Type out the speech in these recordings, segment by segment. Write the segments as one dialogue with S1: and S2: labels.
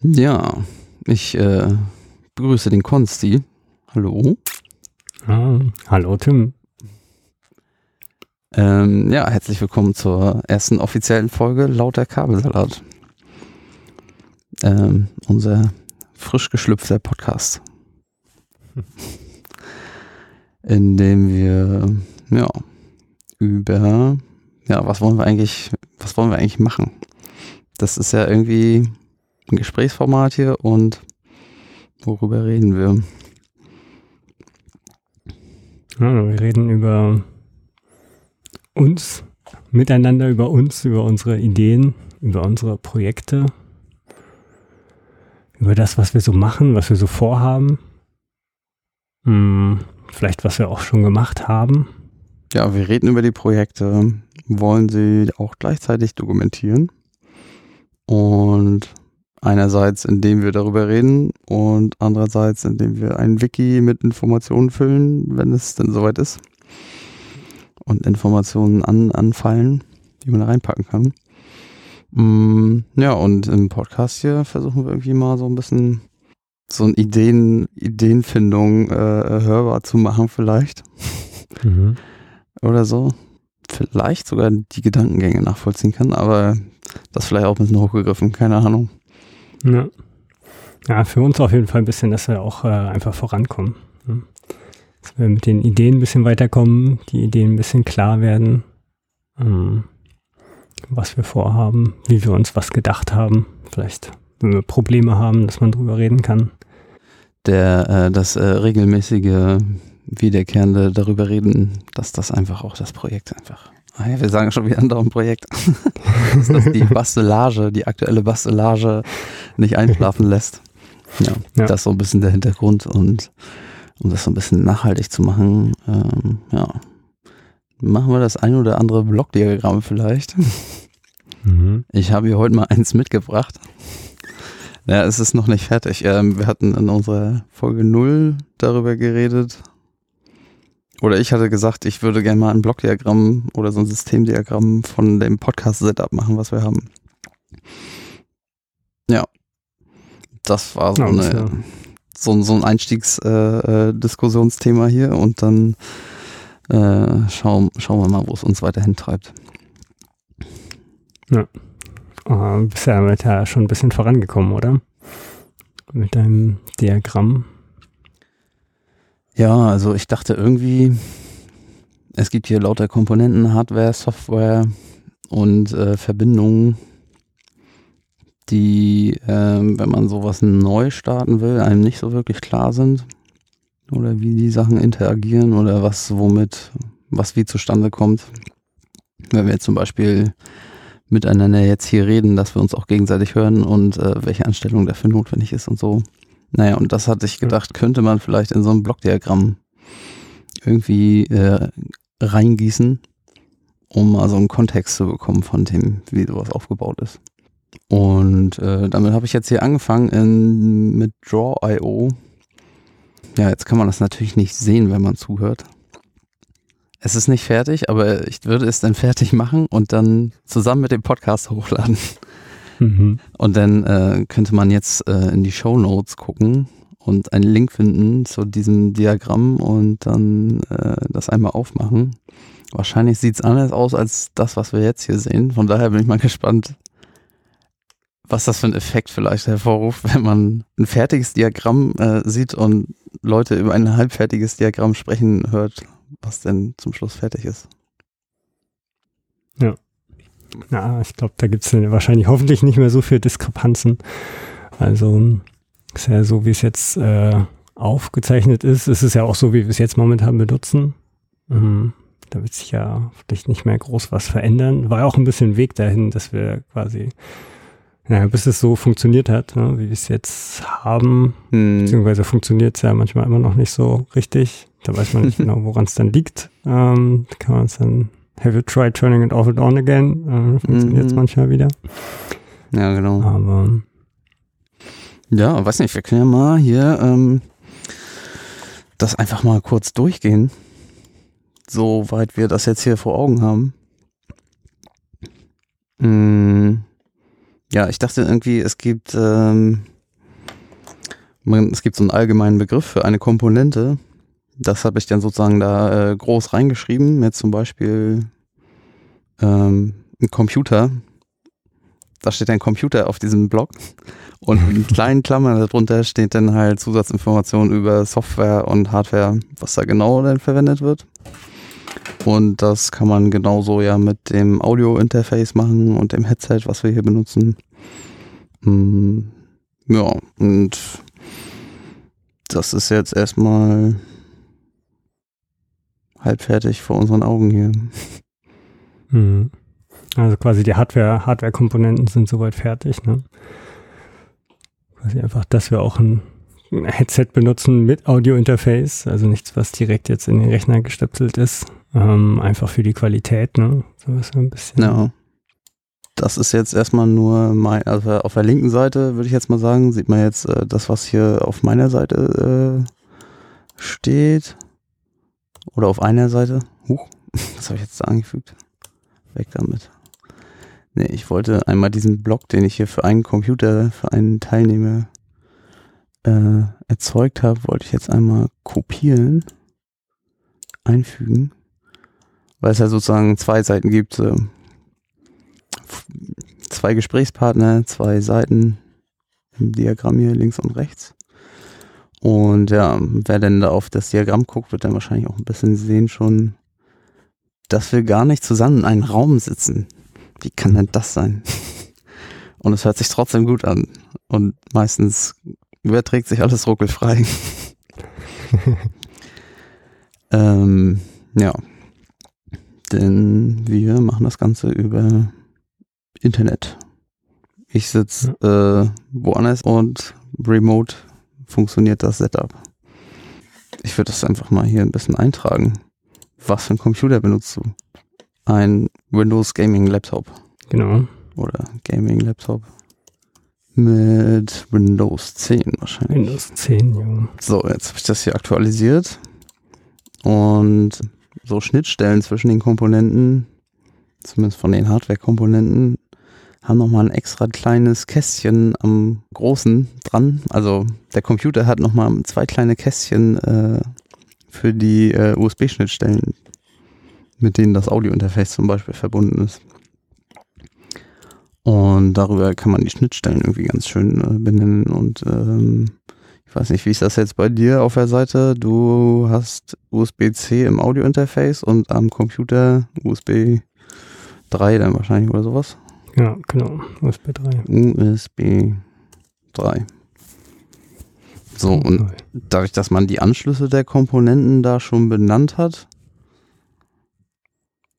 S1: Ja, ich äh, begrüße den Konsti. Hallo.
S2: Ah, hallo Tim.
S1: Ähm, ja, herzlich willkommen zur ersten offiziellen Folge Lauter Kabelsalat. Ähm, unser frisch geschlüpfter Podcast. In dem wir, ja, über, ja, was wollen wir eigentlich, was wollen wir eigentlich machen? Das ist ja irgendwie ein Gesprächsformat hier und worüber reden wir?
S2: Ja, wir reden über uns, miteinander über uns, über unsere Ideen, über unsere Projekte, über das, was wir so machen, was wir so vorhaben. Hm, vielleicht, was wir auch schon gemacht haben.
S1: Ja, wir reden über die Projekte, wollen sie auch gleichzeitig dokumentieren. Und einerseits, indem wir darüber reden und andererseits, indem wir ein Wiki mit Informationen füllen, wenn es denn soweit ist. Und Informationen an, anfallen, die man da reinpacken kann. Mm, ja, und im Podcast hier versuchen wir irgendwie mal so ein bisschen so eine Ideen, Ideenfindung äh, hörbar zu machen, vielleicht. Mhm. Oder so. Vielleicht sogar die Gedankengänge nachvollziehen kann, aber das vielleicht auch ein bisschen hochgegriffen, keine Ahnung.
S2: Ja. ja, für uns auf jeden Fall ein bisschen, dass wir auch äh, einfach vorankommen. Ne? Dass wir mit den Ideen ein bisschen weiterkommen, die Ideen ein bisschen klar werden, ähm, was wir vorhaben, wie wir uns was gedacht haben. Vielleicht, wenn wir Probleme haben, dass man drüber reden kann.
S1: Der, äh, das äh, regelmäßige wiederkehrende darüber reden, dass das einfach auch das Projekt einfach wir sagen schon wieder ein Projekt. dass die Bastelage, die aktuelle Bastelage nicht einschlafen lässt. Ja, ja, das ist so ein bisschen der Hintergrund und um das so ein bisschen nachhaltig zu machen, ähm, ja, machen wir das ein oder andere Blockdiagramm vielleicht. Mhm. Ich habe hier heute mal eins mitgebracht. Ja, es ist noch nicht fertig. Ähm, wir hatten in unserer Folge 0 darüber geredet, oder ich hatte gesagt, ich würde gerne mal ein Blockdiagramm oder so ein Systemdiagramm von dem Podcast-Setup machen, was wir haben. Ja. Das war so, eine, ja. so, so ein Einstiegsdiskussionsthema äh, äh hier und dann äh, schauen, schauen wir mal, wo es uns weiterhin treibt.
S2: Ja. Oh, bist ja ja schon ein bisschen vorangekommen, oder? Mit deinem Diagramm.
S1: Ja, also ich dachte irgendwie, es gibt hier lauter Komponenten, Hardware, Software und äh, Verbindungen, die, äh, wenn man sowas neu starten will, einem nicht so wirklich klar sind. Oder wie die Sachen interagieren oder was womit, was wie zustande kommt. Wenn wir jetzt zum Beispiel miteinander jetzt hier reden, dass wir uns auch gegenseitig hören und äh, welche Anstellung dafür notwendig ist und so. Naja, und das hatte ich gedacht, könnte man vielleicht in so ein Blockdiagramm irgendwie äh, reingießen, um mal so einen Kontext zu bekommen von dem, wie sowas aufgebaut ist. Und äh, damit habe ich jetzt hier angefangen in, mit Draw.io. Ja, jetzt kann man das natürlich nicht sehen, wenn man zuhört. Es ist nicht fertig, aber ich würde es dann fertig machen und dann zusammen mit dem Podcast hochladen. Mhm. Und dann äh, könnte man jetzt äh, in die Show Notes gucken und einen Link finden zu diesem Diagramm und dann äh, das einmal aufmachen. Wahrscheinlich sieht es anders aus als das, was wir jetzt hier sehen. Von daher bin ich mal gespannt, was das für ein Effekt vielleicht hervorruft, wenn man ein fertiges Diagramm äh, sieht und Leute über ein halbfertiges Diagramm sprechen hört, was denn zum Schluss fertig ist.
S2: Ja. Ja, ich glaube, da gibt es wahrscheinlich hoffentlich nicht mehr so viele Diskrepanzen. Also ist ja so, wie es jetzt äh, aufgezeichnet ist. Es ist ja auch so, wie wir es jetzt momentan benutzen. Mhm. Da wird sich ja vielleicht nicht mehr groß was verändern. War ja auch ein bisschen Weg dahin, dass wir quasi, ja, bis es so funktioniert hat, ne, wie wir es jetzt haben. Mhm. Beziehungsweise funktioniert es ja manchmal immer noch nicht so richtig. Da weiß man nicht genau, woran es dann liegt. Ähm, da kann man es dann Have you tried turning it off and on again? Äh, Funktioniert es mhm. manchmal wieder.
S1: Ja, genau.
S2: Aber.
S1: Ja, weiß nicht, wir können ja mal hier ähm, das einfach mal kurz durchgehen. Soweit wir das jetzt hier vor Augen haben. Hm, ja, ich dachte irgendwie, es gibt, ähm, man, es gibt so einen allgemeinen Begriff für eine Komponente. Das habe ich dann sozusagen da äh, groß reingeschrieben, mit zum Beispiel ähm, ein Computer. Da steht ein Computer auf diesem Blog und in kleinen Klammern darunter steht dann halt Zusatzinformationen über Software und Hardware, was da genau denn verwendet wird. Und das kann man genauso ja mit dem Audio-Interface machen und dem Headset, was wir hier benutzen. Mm, ja, und das ist jetzt erstmal halb fertig vor unseren Augen hier.
S2: Mhm. Also quasi die Hardware, Hardware-Komponenten sind soweit fertig, ne? Quasi einfach, dass wir auch ein Headset benutzen mit Audio-Interface, also nichts, was direkt jetzt in den Rechner gestöpselt ist. Ähm, einfach für die Qualität, ne? So ist ein bisschen.
S1: Ja. Das ist jetzt erstmal nur mein, also auf der linken Seite würde ich jetzt mal sagen, sieht man jetzt äh, das, was hier auf meiner Seite äh, steht. Oder auf einer Seite. Huch, was habe ich jetzt da angefügt? Weg damit. Nee, ich wollte einmal diesen Block, den ich hier für einen Computer, für einen Teilnehmer äh, erzeugt habe, wollte ich jetzt einmal kopieren, einfügen, weil es ja sozusagen zwei Seiten gibt, äh, zwei Gesprächspartner, zwei Seiten im Diagramm hier links und rechts. Und ja, wer denn da auf das Diagramm guckt, wird dann wahrscheinlich auch ein bisschen sehen schon, dass wir gar nicht zusammen in einem Raum sitzen. Wie kann denn das sein? Und es hört sich trotzdem gut an. Und meistens überträgt sich alles ruckelfrei. ähm, ja. Denn wir machen das Ganze über Internet. Ich sitze äh, woanders und remote funktioniert das Setup. Ich würde das einfach mal hier ein bisschen eintragen. Was für ein Computer benutzt du? Ein Windows Gaming Laptop.
S2: Genau.
S1: Oder Gaming Laptop. Mit Windows 10 wahrscheinlich.
S2: Windows 10, ja.
S1: So, jetzt habe ich das hier aktualisiert. Und so Schnittstellen zwischen den Komponenten, zumindest von den Hardware-Komponenten, haben nochmal ein extra kleines Kästchen am großen dran. Also der Computer hat nochmal zwei kleine Kästchen äh, für die äh, USB-Schnittstellen, mit denen das Audio-Interface zum Beispiel verbunden ist. Und darüber kann man die Schnittstellen irgendwie ganz schön äh, benennen. Und ähm, ich weiß nicht, wie ist das jetzt bei dir auf der Seite? Du hast USB-C im Audio-Interface und am Computer USB 3 dann wahrscheinlich oder sowas.
S2: Ja, genau. USB 3.
S1: USB 3. So, und dadurch, dass man die Anschlüsse der Komponenten da schon benannt hat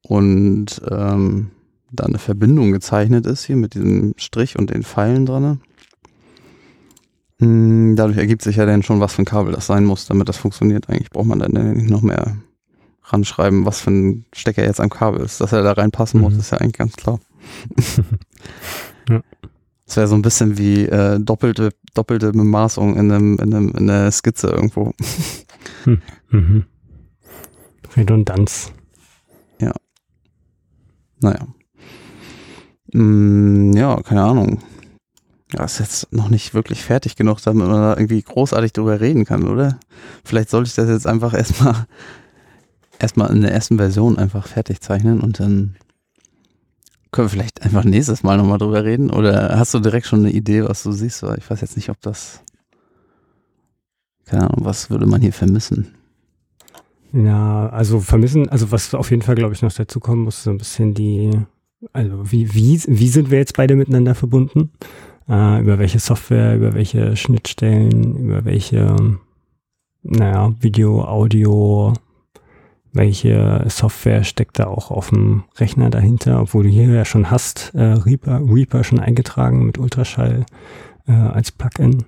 S1: und ähm, da eine Verbindung gezeichnet ist hier mit diesem Strich und den Pfeilen dran, hm, dadurch ergibt sich ja dann schon, was für ein Kabel das sein muss, damit das funktioniert. Eigentlich braucht man dann nicht noch mehr ranschreiben, was für ein Stecker jetzt am Kabel ist. Dass er da reinpassen mhm. muss, ist ja eigentlich ganz klar. Ja. Das wäre so ein bisschen wie äh, doppelte, doppelte Bemaßung in, einem, in, einem, in einer Skizze irgendwo.
S2: Hm. Mhm. Redundanz.
S1: Ja. Naja. Mm, ja, keine Ahnung. Ja, ist jetzt noch nicht wirklich fertig genug, damit man da irgendwie großartig drüber reden kann, oder? Vielleicht sollte ich das jetzt einfach erstmal erstmal in der ersten Version einfach fertig zeichnen und dann können wir vielleicht einfach nächstes Mal nochmal drüber reden? Oder hast du direkt schon eine Idee, was du siehst? Ich weiß jetzt nicht, ob das. Keine Ahnung, was würde man hier vermissen?
S2: Ja, also vermissen, also was auf jeden Fall, glaube ich, noch dazu kommen muss, so ein bisschen die, also wie, wie, wie sind wir jetzt beide miteinander verbunden? Äh, über welche Software, über welche Schnittstellen, über welche, naja, Video, Audio, welche Software steckt da auch auf dem Rechner dahinter, obwohl du hier ja schon hast, äh, Reaper, Reaper schon eingetragen mit Ultraschall äh, als Plugin.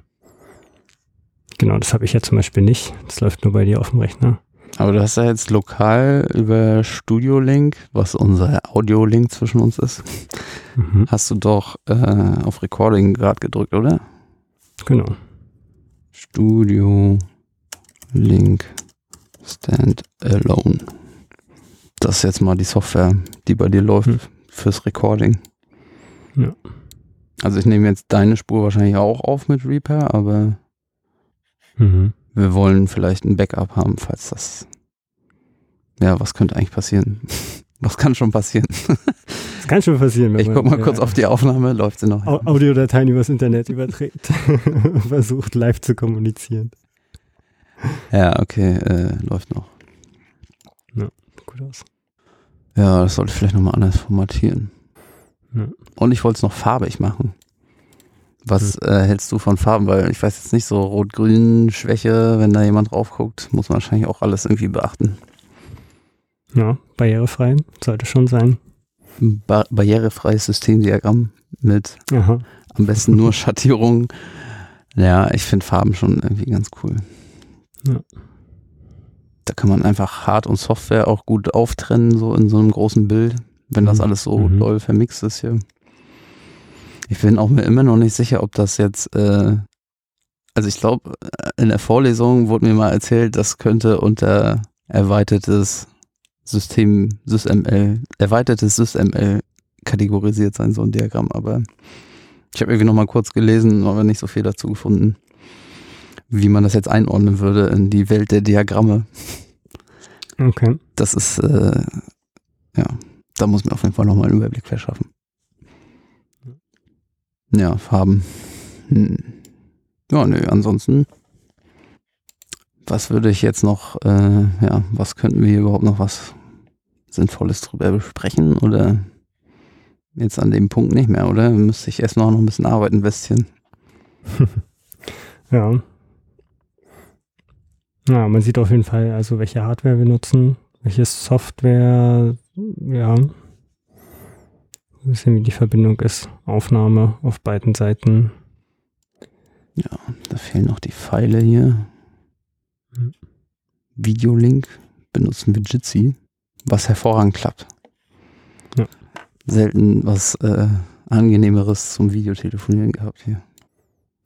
S2: Genau, das habe ich ja zum Beispiel nicht. Das läuft nur bei dir auf dem Rechner.
S1: Aber du hast ja jetzt lokal über Studio Link, was unser Audio-Link zwischen uns ist, mhm. hast du doch äh, auf Recording gerade gedrückt, oder?
S2: Genau.
S1: Studio Link Stand Alone. Das ist jetzt mal die Software, die bei dir läuft hm. fürs Recording.
S2: Ja.
S1: Also ich nehme jetzt deine Spur wahrscheinlich auch auf mit Reaper, aber
S2: Mhm.
S1: wir wollen vielleicht ein Backup haben, falls das. Ja, was könnte eigentlich passieren? Was kann schon passieren?
S2: Das kann schon passieren.
S1: Ich
S2: man,
S1: guck mal
S2: äh,
S1: kurz auf die Aufnahme, läuft sie noch?
S2: Au- Audiodateien übers Internet überträgt. Versucht live zu kommunizieren.
S1: Ja, okay, äh, läuft noch.
S2: Gut aus.
S1: Ja, das sollte ich vielleicht nochmal anders formatieren.
S2: Ja.
S1: Und ich wollte es noch farbig machen. Was äh, hältst du von Farben? Weil ich weiß jetzt nicht, so Rot-Grün-Schwäche, wenn da jemand drauf guckt, muss man wahrscheinlich auch alles irgendwie beachten.
S2: Ja, barrierefrei sollte schon sein.
S1: Ba barrierefreies Systemdiagramm mit
S2: Aha.
S1: am besten nur Schattierungen. Ja, ich finde Farben schon irgendwie ganz cool.
S2: Ja.
S1: Da kann man einfach Hard- und Software auch gut auftrennen, so in so einem großen Bild, wenn das
S2: Mhm.
S1: alles so
S2: Mhm.
S1: doll vermixt ist hier. Ich bin auch mir immer noch nicht sicher, ob das jetzt, äh, also ich glaube, in der Vorlesung wurde mir mal erzählt, das könnte unter erweitertes System, SysML, erweitertes SysML kategorisiert sein, so ein Diagramm, aber ich habe irgendwie noch mal kurz gelesen, aber nicht so viel dazu gefunden, wie man das jetzt einordnen würde in die Welt der Diagramme.
S2: Okay.
S1: Das ist, äh, ja, da muss mir auf jeden Fall noch mal einen Überblick verschaffen. Ja, Farben. Hm. Ja, nö, ansonsten, was würde ich jetzt noch, äh, ja, was könnten wir überhaupt noch was Sinnvolles drüber besprechen oder jetzt an dem Punkt nicht mehr, oder? Müsste ich erst noch ein bisschen Arbeit investieren.
S2: Ja. Ja, man sieht auf jeden Fall, also welche Hardware wir nutzen, welche Software, ja. Ein bisschen wie die Verbindung ist. Aufnahme auf beiden Seiten.
S1: Da fehlen noch die Pfeile hier.
S2: Hm.
S1: Videolink benutzen wir Jitsi, was hervorragend klappt.
S2: Ja.
S1: Selten was äh, angenehmeres zum Videotelefonieren gehabt hier.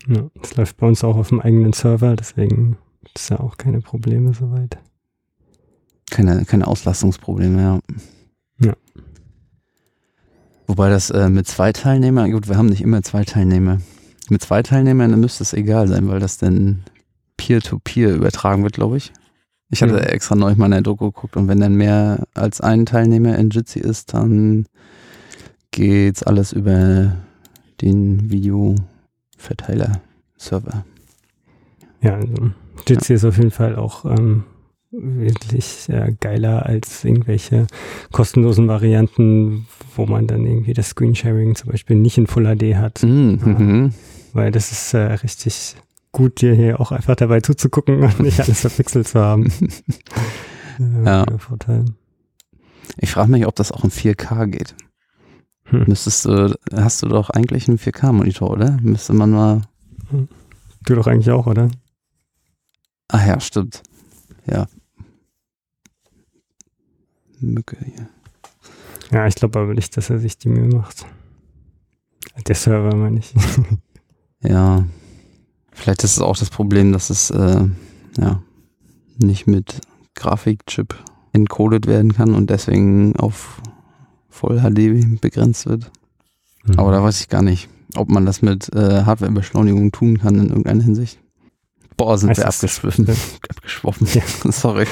S2: Ja, das läuft bei uns auch auf dem eigenen Server, deswegen gibt es ja auch keine Probleme soweit.
S1: Keine, keine Auslastungsprobleme, ja.
S2: Ja.
S1: Wobei das äh, mit zwei Teilnehmern, gut, wir haben nicht immer zwei Teilnehmer. Mit zwei Teilnehmern dann müsste es egal sein, weil das dann Peer-to-Peer übertragen wird, glaube ich. Ich hatte
S2: Mhm.
S1: extra neulich mal in der Doku geguckt und wenn dann mehr als ein Teilnehmer in Jitsi ist, dann geht's alles über den Videoverteiler-Server.
S2: Ja, also Jitsi ist auf jeden Fall auch ähm, wesentlich äh, geiler als irgendwelche kostenlosen Varianten, wo man dann irgendwie das Screensharing zum Beispiel nicht in Full HD hat,
S1: Mhm. mhm.
S2: weil das ist äh, richtig gut, dir hier auch einfach dabei zuzugucken und nicht alles verpixelt zu haben. Äh,
S1: Ja.
S2: Vorteil.
S1: Ich frage mich, ob das auch in 4K geht.
S2: Hm.
S1: Müsstest du, hast du doch eigentlich einen 4K-Monitor, oder? Müsste man mal.
S2: Du doch eigentlich auch, oder?
S1: Ah ja, stimmt. Ja. Mücke hier.
S2: Ja, ich glaube aber nicht, dass er sich die Mühe macht. Der Server, meine ich.
S1: Ja. Vielleicht ist es auch das Problem, dass es äh, ja nicht mit Grafikchip encoded werden kann und deswegen auf Voll HD begrenzt wird. Aber da weiß ich gar nicht, ob man das mit äh, Hardwarebeschleunigung tun kann in irgendeiner Hinsicht. Boah, sind wir abgeschwiffen. Abgeschwoffen.
S2: Ja.
S1: Sorry.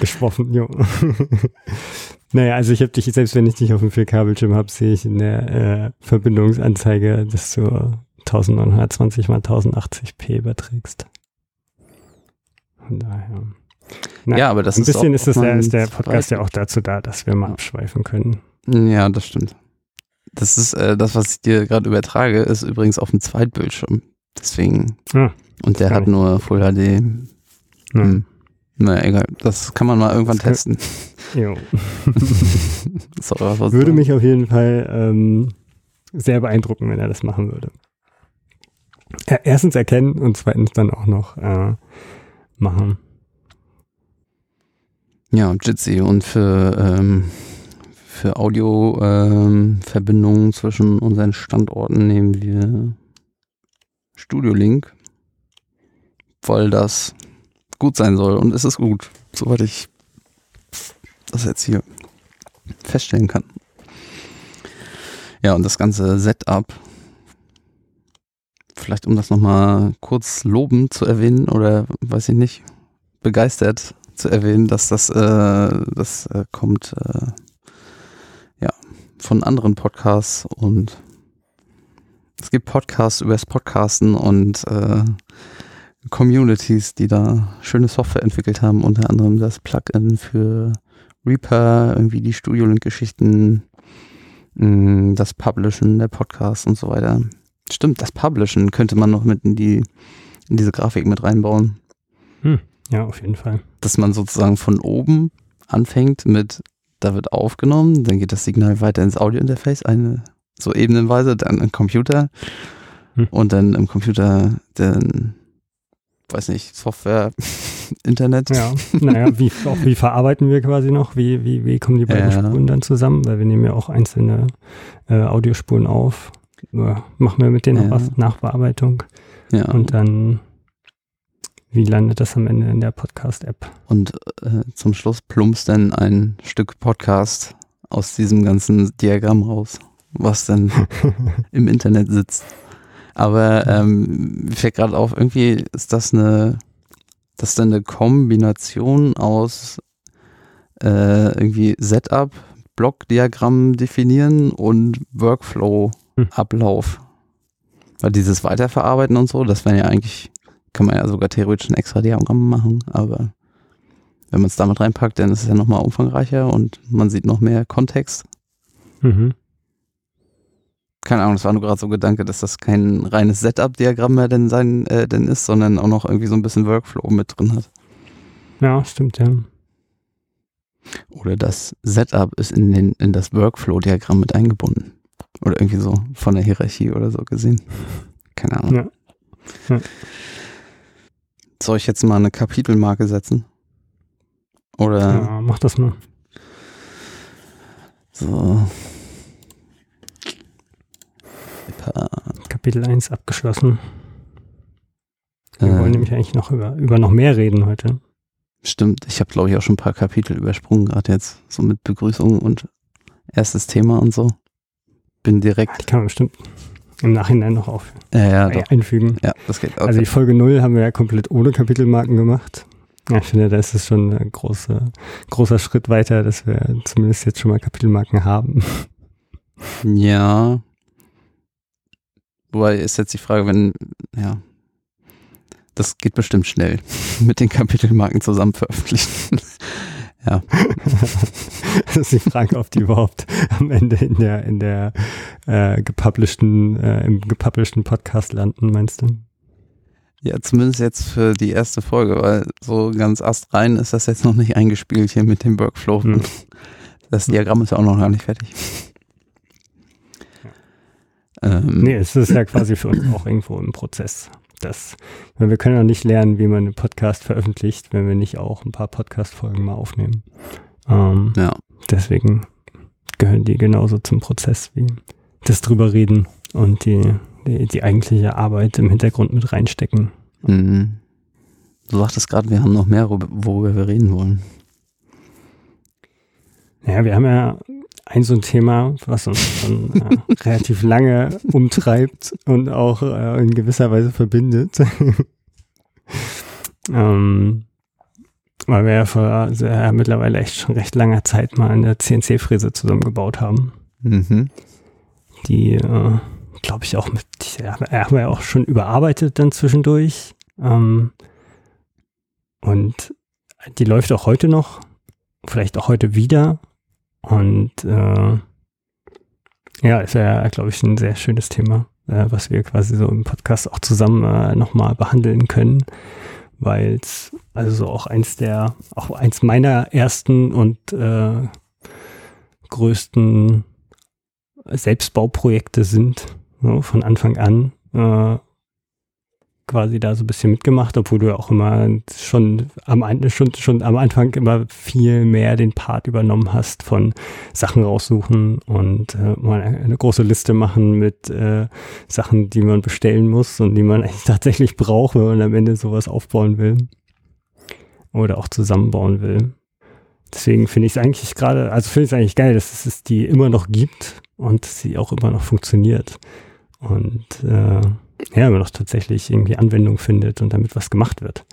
S2: Geschwoffen, jo. naja, also ich habe dich, selbst wenn ich dich auf dem 4K-Bildschirm habe, sehe ich in der äh, Verbindungsanzeige, dass du 1920 mal 1080p überträgst. Von daher. Na,
S1: ja, aber das
S2: ein
S1: ist
S2: bisschen ist, das
S1: meinem
S2: ist der Podcast ja auch dazu da, dass wir mal abschweifen können.
S1: Ja, das stimmt. Das ist äh, das, was ich dir gerade übertrage, ist übrigens auf dem Zweitbildschirm. Deswegen.
S2: Ah,
S1: Und der hat
S2: nicht.
S1: nur Full HD.
S2: Ja.
S1: Hm. Naja, egal. Das kann man mal irgendwann
S2: kann-
S1: testen.
S2: Jo.
S1: Sorry,
S2: Würde mich auf jeden Fall ähm, sehr beeindrucken, wenn er das machen würde. Er, erstens erkennen und zweitens dann auch noch äh, machen.
S1: Ja, Jitsi und für, ähm, für Audio-Verbindungen zwischen unseren Standorten nehmen wir Studio Link, weil das gut sein soll und es ist gut, soweit ich das jetzt hier feststellen kann. Ja, und das ganze Setup vielleicht um das nochmal kurz lobend zu erwähnen oder weiß ich nicht, begeistert zu erwähnen, dass das, äh, das äh, kommt äh, ja von anderen Podcasts und es gibt Podcasts über das Podcasten und äh, Communities, die da schöne Software entwickelt haben, unter anderem das Plugin für Reaper, irgendwie die Studio Link-Geschichten, mm, das Publishen der Podcasts und so weiter. Stimmt, das Publishen könnte man noch mit in die in diese Grafik mit reinbauen.
S2: Hm, ja, auf jeden Fall.
S1: Dass man sozusagen von oben anfängt mit, da wird aufgenommen, dann geht das Signal weiter ins Audiointerface, eine so ebenenweise, dann im Computer hm. und dann im Computer dann weiß nicht, Software, Internet.
S2: Ja, naja, wie, auch wie verarbeiten wir quasi noch? Wie, wie, wie kommen die beiden ja. Spuren dann zusammen? Weil wir nehmen ja auch einzelne äh, Audiospuren auf. Machen wir mit denen ja. was? Nachbearbeitung. Ja. Und dann, wie landet das am Ende in der Podcast-App?
S1: Und äh, zum Schluss plumpst dann ein Stück Podcast aus diesem ganzen Diagramm raus, was dann im Internet sitzt. Aber ähm, mir fällt gerade auf, irgendwie ist das eine, das ist eine Kombination aus äh, irgendwie Setup, Blockdiagramm definieren und Workflow-Ablauf. Hm. Weil dieses Weiterverarbeiten und so, das wäre ja eigentlich, kann man ja sogar theoretisch ein extra Diagramm machen, aber wenn man es damit reinpackt, dann ist es ja nochmal umfangreicher und man sieht noch mehr Kontext. Mhm keine Ahnung, das war nur gerade so ein Gedanke, dass das kein reines Setup-Diagramm mehr denn sein äh, denn ist, sondern auch noch irgendwie so ein bisschen Workflow mit drin hat.
S2: Ja, stimmt, ja.
S1: Oder das Setup ist in, den, in das Workflow-Diagramm mit eingebunden. Oder irgendwie so von der Hierarchie oder so gesehen. Keine Ahnung. Ja. ja. Soll ich jetzt mal eine Kapitelmarke setzen? Oder?
S2: Ja, mach das mal.
S1: So.
S2: Kapitel 1 abgeschlossen. Wir äh, wollen nämlich eigentlich noch über, über noch mehr reden heute.
S1: Stimmt, ich habe glaube ich auch schon ein paar Kapitel übersprungen, gerade jetzt, so mit Begrüßung und erstes Thema und so. Bin direkt.
S2: Die kann man bestimmt im Nachhinein noch auf
S1: ja, ja,
S2: einfügen.
S1: Ja, das geht auch.
S2: Also die Folge 0 haben wir ja komplett ohne Kapitelmarken gemacht. Ja, ich finde, da ist es schon ein großer, großer Schritt weiter, dass wir zumindest jetzt schon mal Kapitelmarken haben.
S1: Ja, Wobei ist jetzt die Frage, wenn, ja, das geht bestimmt schnell mit den Kapitelmarken zusammen veröffentlichen. ja.
S2: das ist die Frage, ob die überhaupt am Ende in der, in der äh, gepublishten, äh, im gepublishten Podcast landen, meinst du?
S1: Ja, zumindest jetzt für die erste Folge, weil so ganz astrein ist das jetzt noch nicht eingespielt hier mit dem Workflow. Hm. Das Diagramm ist ja auch noch gar nicht fertig.
S2: Ähm, nee, es ist ja quasi für uns auch irgendwo ein Prozess. Das, wir können ja nicht lernen, wie man einen Podcast veröffentlicht, wenn wir nicht auch ein paar Podcast-Folgen mal aufnehmen. Ähm, ja. Deswegen gehören die genauso zum Prozess wie das drüber reden und die, die, die eigentliche Arbeit im Hintergrund mit reinstecken. Mhm.
S1: Du sagtest gerade, wir haben noch mehr, worüber wir reden wollen.
S2: Ja, wir haben ja ein so ein Thema, was uns schon äh, relativ lange umtreibt und auch äh, in gewisser Weise verbindet. ähm, weil wir ja vor also, ja, mittlerweile echt schon recht langer Zeit mal eine CNC-Fräse zusammengebaut haben. Mhm. Die, äh, glaube ich, auch mit, ja, haben wir ja auch schon überarbeitet dann zwischendurch. Ähm, und die läuft auch heute noch, vielleicht auch heute wieder. Und äh, ja, ist ja, glaube ich, ein sehr schönes Thema, äh, was wir quasi so im Podcast auch zusammen äh, nochmal behandeln können, weil es also auch eins der, auch eins meiner ersten und äh, größten Selbstbauprojekte sind, so, von Anfang an. Äh, quasi da so ein bisschen mitgemacht, obwohl du auch immer schon am, schon, schon am Anfang immer viel mehr den Part übernommen hast von Sachen raussuchen und äh, mal eine große Liste machen mit äh, Sachen, die man bestellen muss und die man eigentlich tatsächlich braucht, wenn man am Ende sowas aufbauen will oder auch zusammenbauen will. Deswegen finde ich es eigentlich gerade, also finde ich es eigentlich geil, dass es die immer noch gibt und sie auch immer noch funktioniert. Und äh, ja, immer noch tatsächlich irgendwie Anwendung findet und damit was gemacht wird.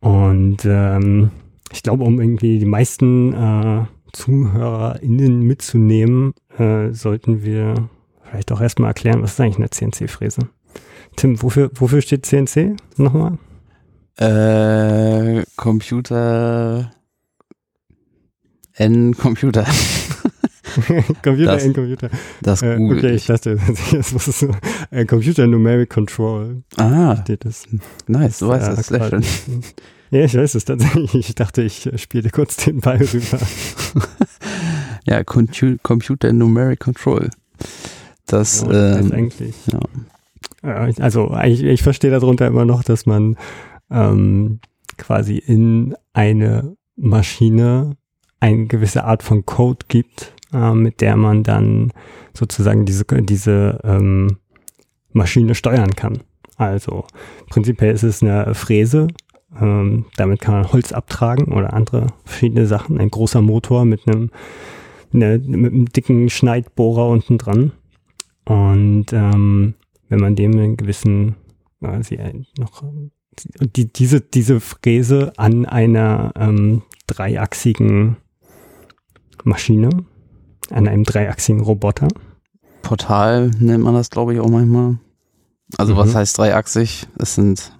S2: Und ähm, ich glaube, um irgendwie die meisten äh, ZuhörerInnen mitzunehmen, äh, sollten wir vielleicht auch erstmal erklären, was ist eigentlich eine CNC-Fräse? Tim, wofür, wofür steht CNC nochmal?
S1: Äh, Computer. N Computer.
S2: Computer
S1: Das-
S2: in Computer.
S1: Das
S2: Äh,
S1: google
S2: okay, ich dachte, das muss so, äh, Computer Numeric Control
S1: Ah,
S2: steht das.
S1: nice, du weißt
S2: äh,
S1: das, sehr schön.
S2: Ja, ich weiß es tatsächlich. Ich dachte, ich äh, spiele kurz den Ball rüber.
S1: Ja, Computer Numeric Control. Das,
S2: Ja, das ist
S1: ähm,
S2: eigentlich.
S1: ja.
S2: Also ich, ich verstehe darunter immer noch, dass man ähm, quasi in eine Maschine eine gewisse Art von Code gibt, äh, mit der man dann sozusagen diese, diese ähm, Maschine steuern kann. Also prinzipiell ist es eine Fräse. Ähm, damit kann man Holz abtragen oder andere verschiedene Sachen. Ein großer Motor mit einem, ne, mit einem dicken Schneidbohrer unten dran. Und ähm, wenn man dem einen gewissen, quasi noch, die, diese, diese Fräse an einer ähm, dreiachsigen Maschine, an einem dreiachsigen Roboter.
S1: Portal nennt man das, glaube ich, auch manchmal. Also was
S2: Mhm.
S1: heißt dreiachsig? Es sind,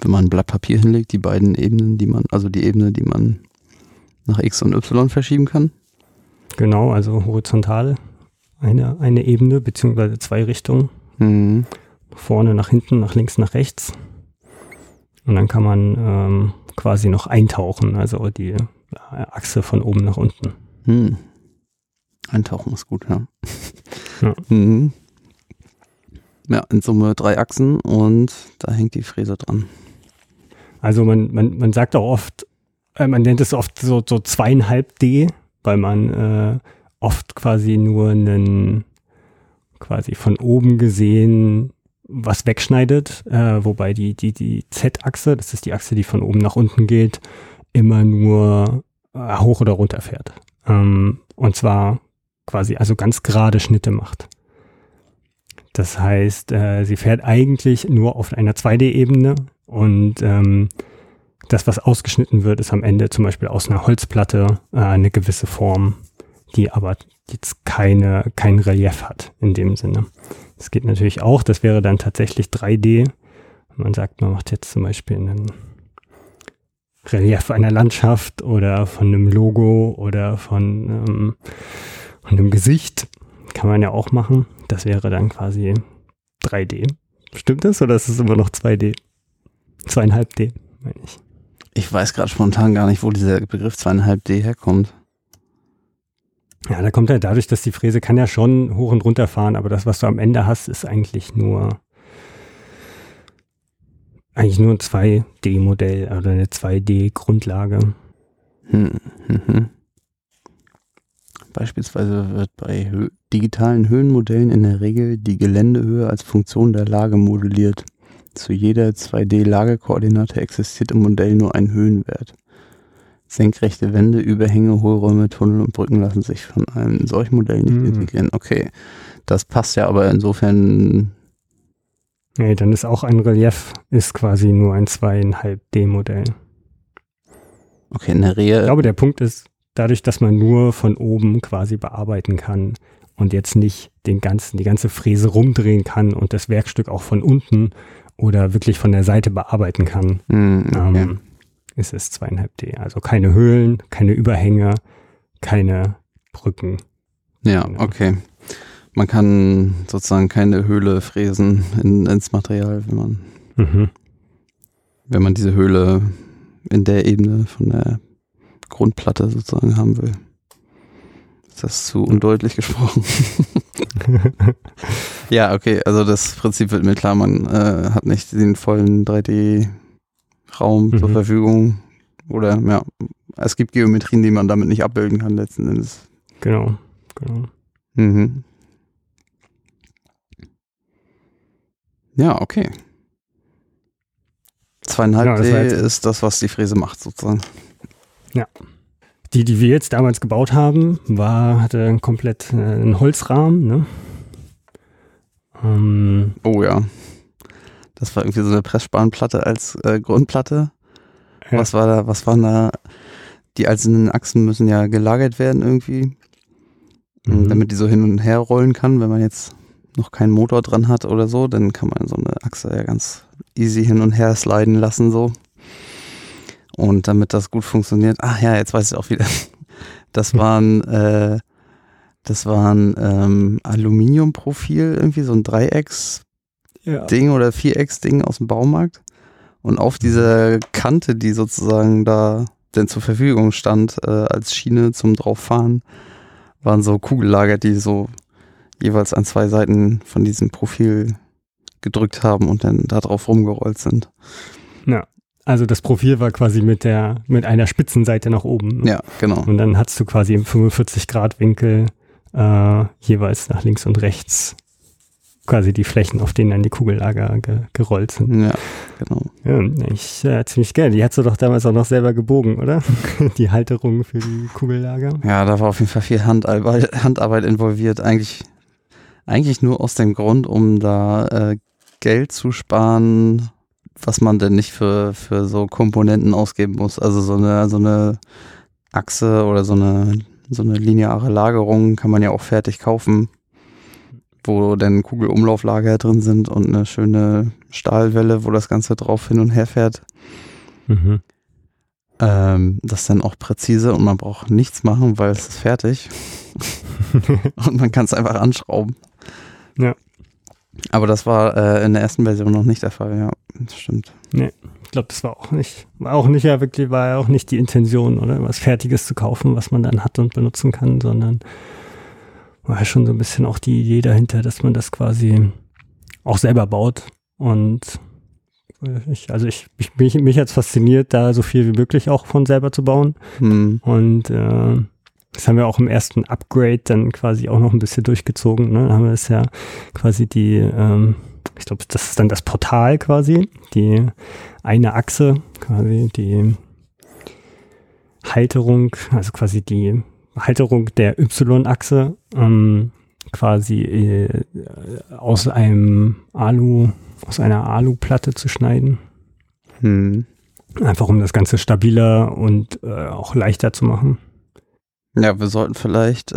S1: wenn man ein Blatt Papier hinlegt, die beiden Ebenen, die man, also die Ebene, die man nach X und Y verschieben kann.
S2: Genau, also horizontal eine, eine Ebene, beziehungsweise zwei Richtungen.
S1: Mhm.
S2: Vorne nach hinten, nach links, nach rechts. Und dann kann man ähm, quasi noch eintauchen, also die äh, Achse von oben nach unten.
S1: Hm. Eintauchen ist gut, ja.
S2: Ja.
S1: Mhm. Ja, in Summe drei Achsen und da hängt die Fräse dran.
S2: Also man, man, man sagt auch oft, äh, man nennt es oft so, so zweieinhalb D, weil man äh, oft quasi nur einen, quasi von oben gesehen was wegschneidet, äh, wobei die, die, die Z-Achse, das ist die Achse, die von oben nach unten geht, immer nur äh, hoch oder runter fährt. Ähm, und zwar quasi also ganz gerade Schnitte macht. Das heißt, äh, sie fährt eigentlich nur auf einer 2D-Ebene und ähm, das, was ausgeschnitten wird, ist am Ende zum Beispiel aus einer Holzplatte äh, eine gewisse Form, die aber jetzt keine, kein Relief hat in dem Sinne. Das geht natürlich auch, das wäre dann tatsächlich 3D. Man sagt, man macht jetzt zum Beispiel einen Relief einer Landschaft oder von einem Logo oder von, ähm, von einem Gesicht. Kann man ja auch machen. Das wäre dann quasi 3D. Stimmt das oder ist es immer noch 2D? Zweieinhalb D, meine ich.
S1: Ich weiß gerade spontan gar nicht, wo dieser Begriff 2,5D herkommt.
S2: Ja, da kommt halt dadurch, dass die Fräse kann ja schon hoch und runter fahren, aber das, was du am Ende hast, ist eigentlich nur eigentlich nur ein 2D-Modell oder eine 2D-Grundlage.
S1: Hm, hm, hm. Beispielsweise wird bei Hö digitalen Höhenmodellen in der Regel die Geländehöhe als Funktion der Lage modelliert. Zu jeder 2D-Lagekoordinate existiert im Modell nur ein Höhenwert. Senkrechte Wände, Überhänge, Hohlräume, Tunnel und Brücken lassen sich von einem solchen Modell nicht
S2: Mhm.
S1: integrieren. Okay, das passt ja aber insofern.
S2: Nee, dann ist auch ein Relief, ist quasi nur ein 2,5D-Modell.
S1: Okay, in der
S2: Ich
S1: Rehe.
S2: glaube, der Punkt ist, dadurch, dass man nur von oben quasi bearbeiten kann und jetzt nicht den ganzen, die ganze Fräse rumdrehen kann und das Werkstück auch von unten oder wirklich von der Seite bearbeiten kann,
S1: Hm, okay.
S2: ähm, ist es 2,5D. Also keine Höhlen, keine Überhänge, keine Brücken.
S1: Ja, okay. Man kann sozusagen keine Höhle fräsen in, ins Material, wenn man,
S2: Mhm.
S1: wenn man diese Höhle in der Ebene von der Grundplatte sozusagen haben will. Ist das zu undeutlich gesprochen? ja, okay, also das Prinzip wird mir klar, man äh, hat nicht den vollen 3D-Raum zur
S2: Mhm.
S1: Verfügung. Oder ja, es gibt Geometrien, die man damit nicht abbilden kann letzten Endes.
S2: Genau, genau.
S1: Mhm. Ja, okay. Zweieinhalb
S2: Ja, das jetzt-
S1: ist das, was die Fräse macht, sozusagen.
S2: Die, die wir jetzt damals gebaut haben, war, hatte komplett äh, einen Holzrahmen, ne? Ähm,
S1: Oh ja. Das war irgendwie so eine Pressspanplatte als äh, Grundplatte.
S2: Ja.
S1: Was war da, was waren da? Die einzelnen Achsen müssen ja gelagert werden irgendwie,
S2: Mhm.
S1: damit die so hin und her rollen kann. Wenn man jetzt noch keinen Motor dran hat oder so, dann kann man so eine Achse ja ganz easy hin und her sliden lassen so. Und damit das gut funktioniert, ach ja, jetzt weiß ich auch wieder. Das waren, äh, das waren ähm, Aluminiumprofil, irgendwie so ein Dreiecks-Ding
S2: ja.
S1: oder Vierecks-Ding aus dem Baumarkt. Und auf dieser Kante, die sozusagen da denn zur Verfügung stand, äh, als Schiene zum drauffahren, waren so Kugellager, die so jeweils an zwei Seiten von diesem Profil gedrückt haben und dann da drauf rumgerollt sind.
S2: Also das Profil war quasi mit der, mit einer Spitzenseite nach oben. ne?
S1: Ja, genau.
S2: Und dann hattest du quasi im 45 Grad Winkel äh, jeweils nach links und rechts quasi die Flächen, auf denen dann die Kugellager ge gerollt sind.
S1: Ja, genau.
S2: Ja, ich äh, ziemlich gerne. Die hast du doch damals auch noch selber gebogen, oder? die Halterung für die Kugellager.
S1: Ja, da war auf jeden Fall viel Handarbeit, Handarbeit involviert. Eigentlich, eigentlich nur aus dem Grund, um da äh, Geld zu sparen, was man denn nicht für, für so Komponenten ausgeben muss. Also so eine, so eine Achse oder so eine, so eine lineare Lagerung kann man ja auch fertig kaufen, wo dann Kugelumlauflager drin sind und eine schöne Stahlwelle, wo das Ganze drauf hin und her fährt.
S2: Mhm.
S1: Ähm, das ist dann auch präzise und man braucht nichts machen, weil es ist fertig. und man kann es einfach anschrauben.
S2: Ja.
S1: Aber das war äh, in der ersten Version noch nicht der Fall, ja. Das stimmt.
S2: Ich glaube, das war auch nicht, war auch nicht ja wirklich, war ja auch nicht die Intention, oder? Was Fertiges zu kaufen, was man dann hat und benutzen kann, sondern war ja schon so ein bisschen auch die Idee dahinter, dass man das quasi auch selber baut. Und ich, also ich, ich mich, mich jetzt fasziniert, da so viel wie möglich auch von selber zu bauen.
S1: Hm.
S2: Und äh, das haben wir auch im ersten Upgrade dann quasi auch noch ein bisschen durchgezogen. Ne? Da haben wir es ja quasi die, ähm, ich glaube, das ist dann das Portal quasi, die eine Achse, quasi die Halterung, also quasi die Halterung der Y-Achse, ähm, quasi äh, aus einem Alu, aus einer Aluplatte zu schneiden.
S1: Hm.
S2: Einfach um das Ganze stabiler und äh, auch leichter zu machen.
S1: Ja, wir sollten vielleicht äh,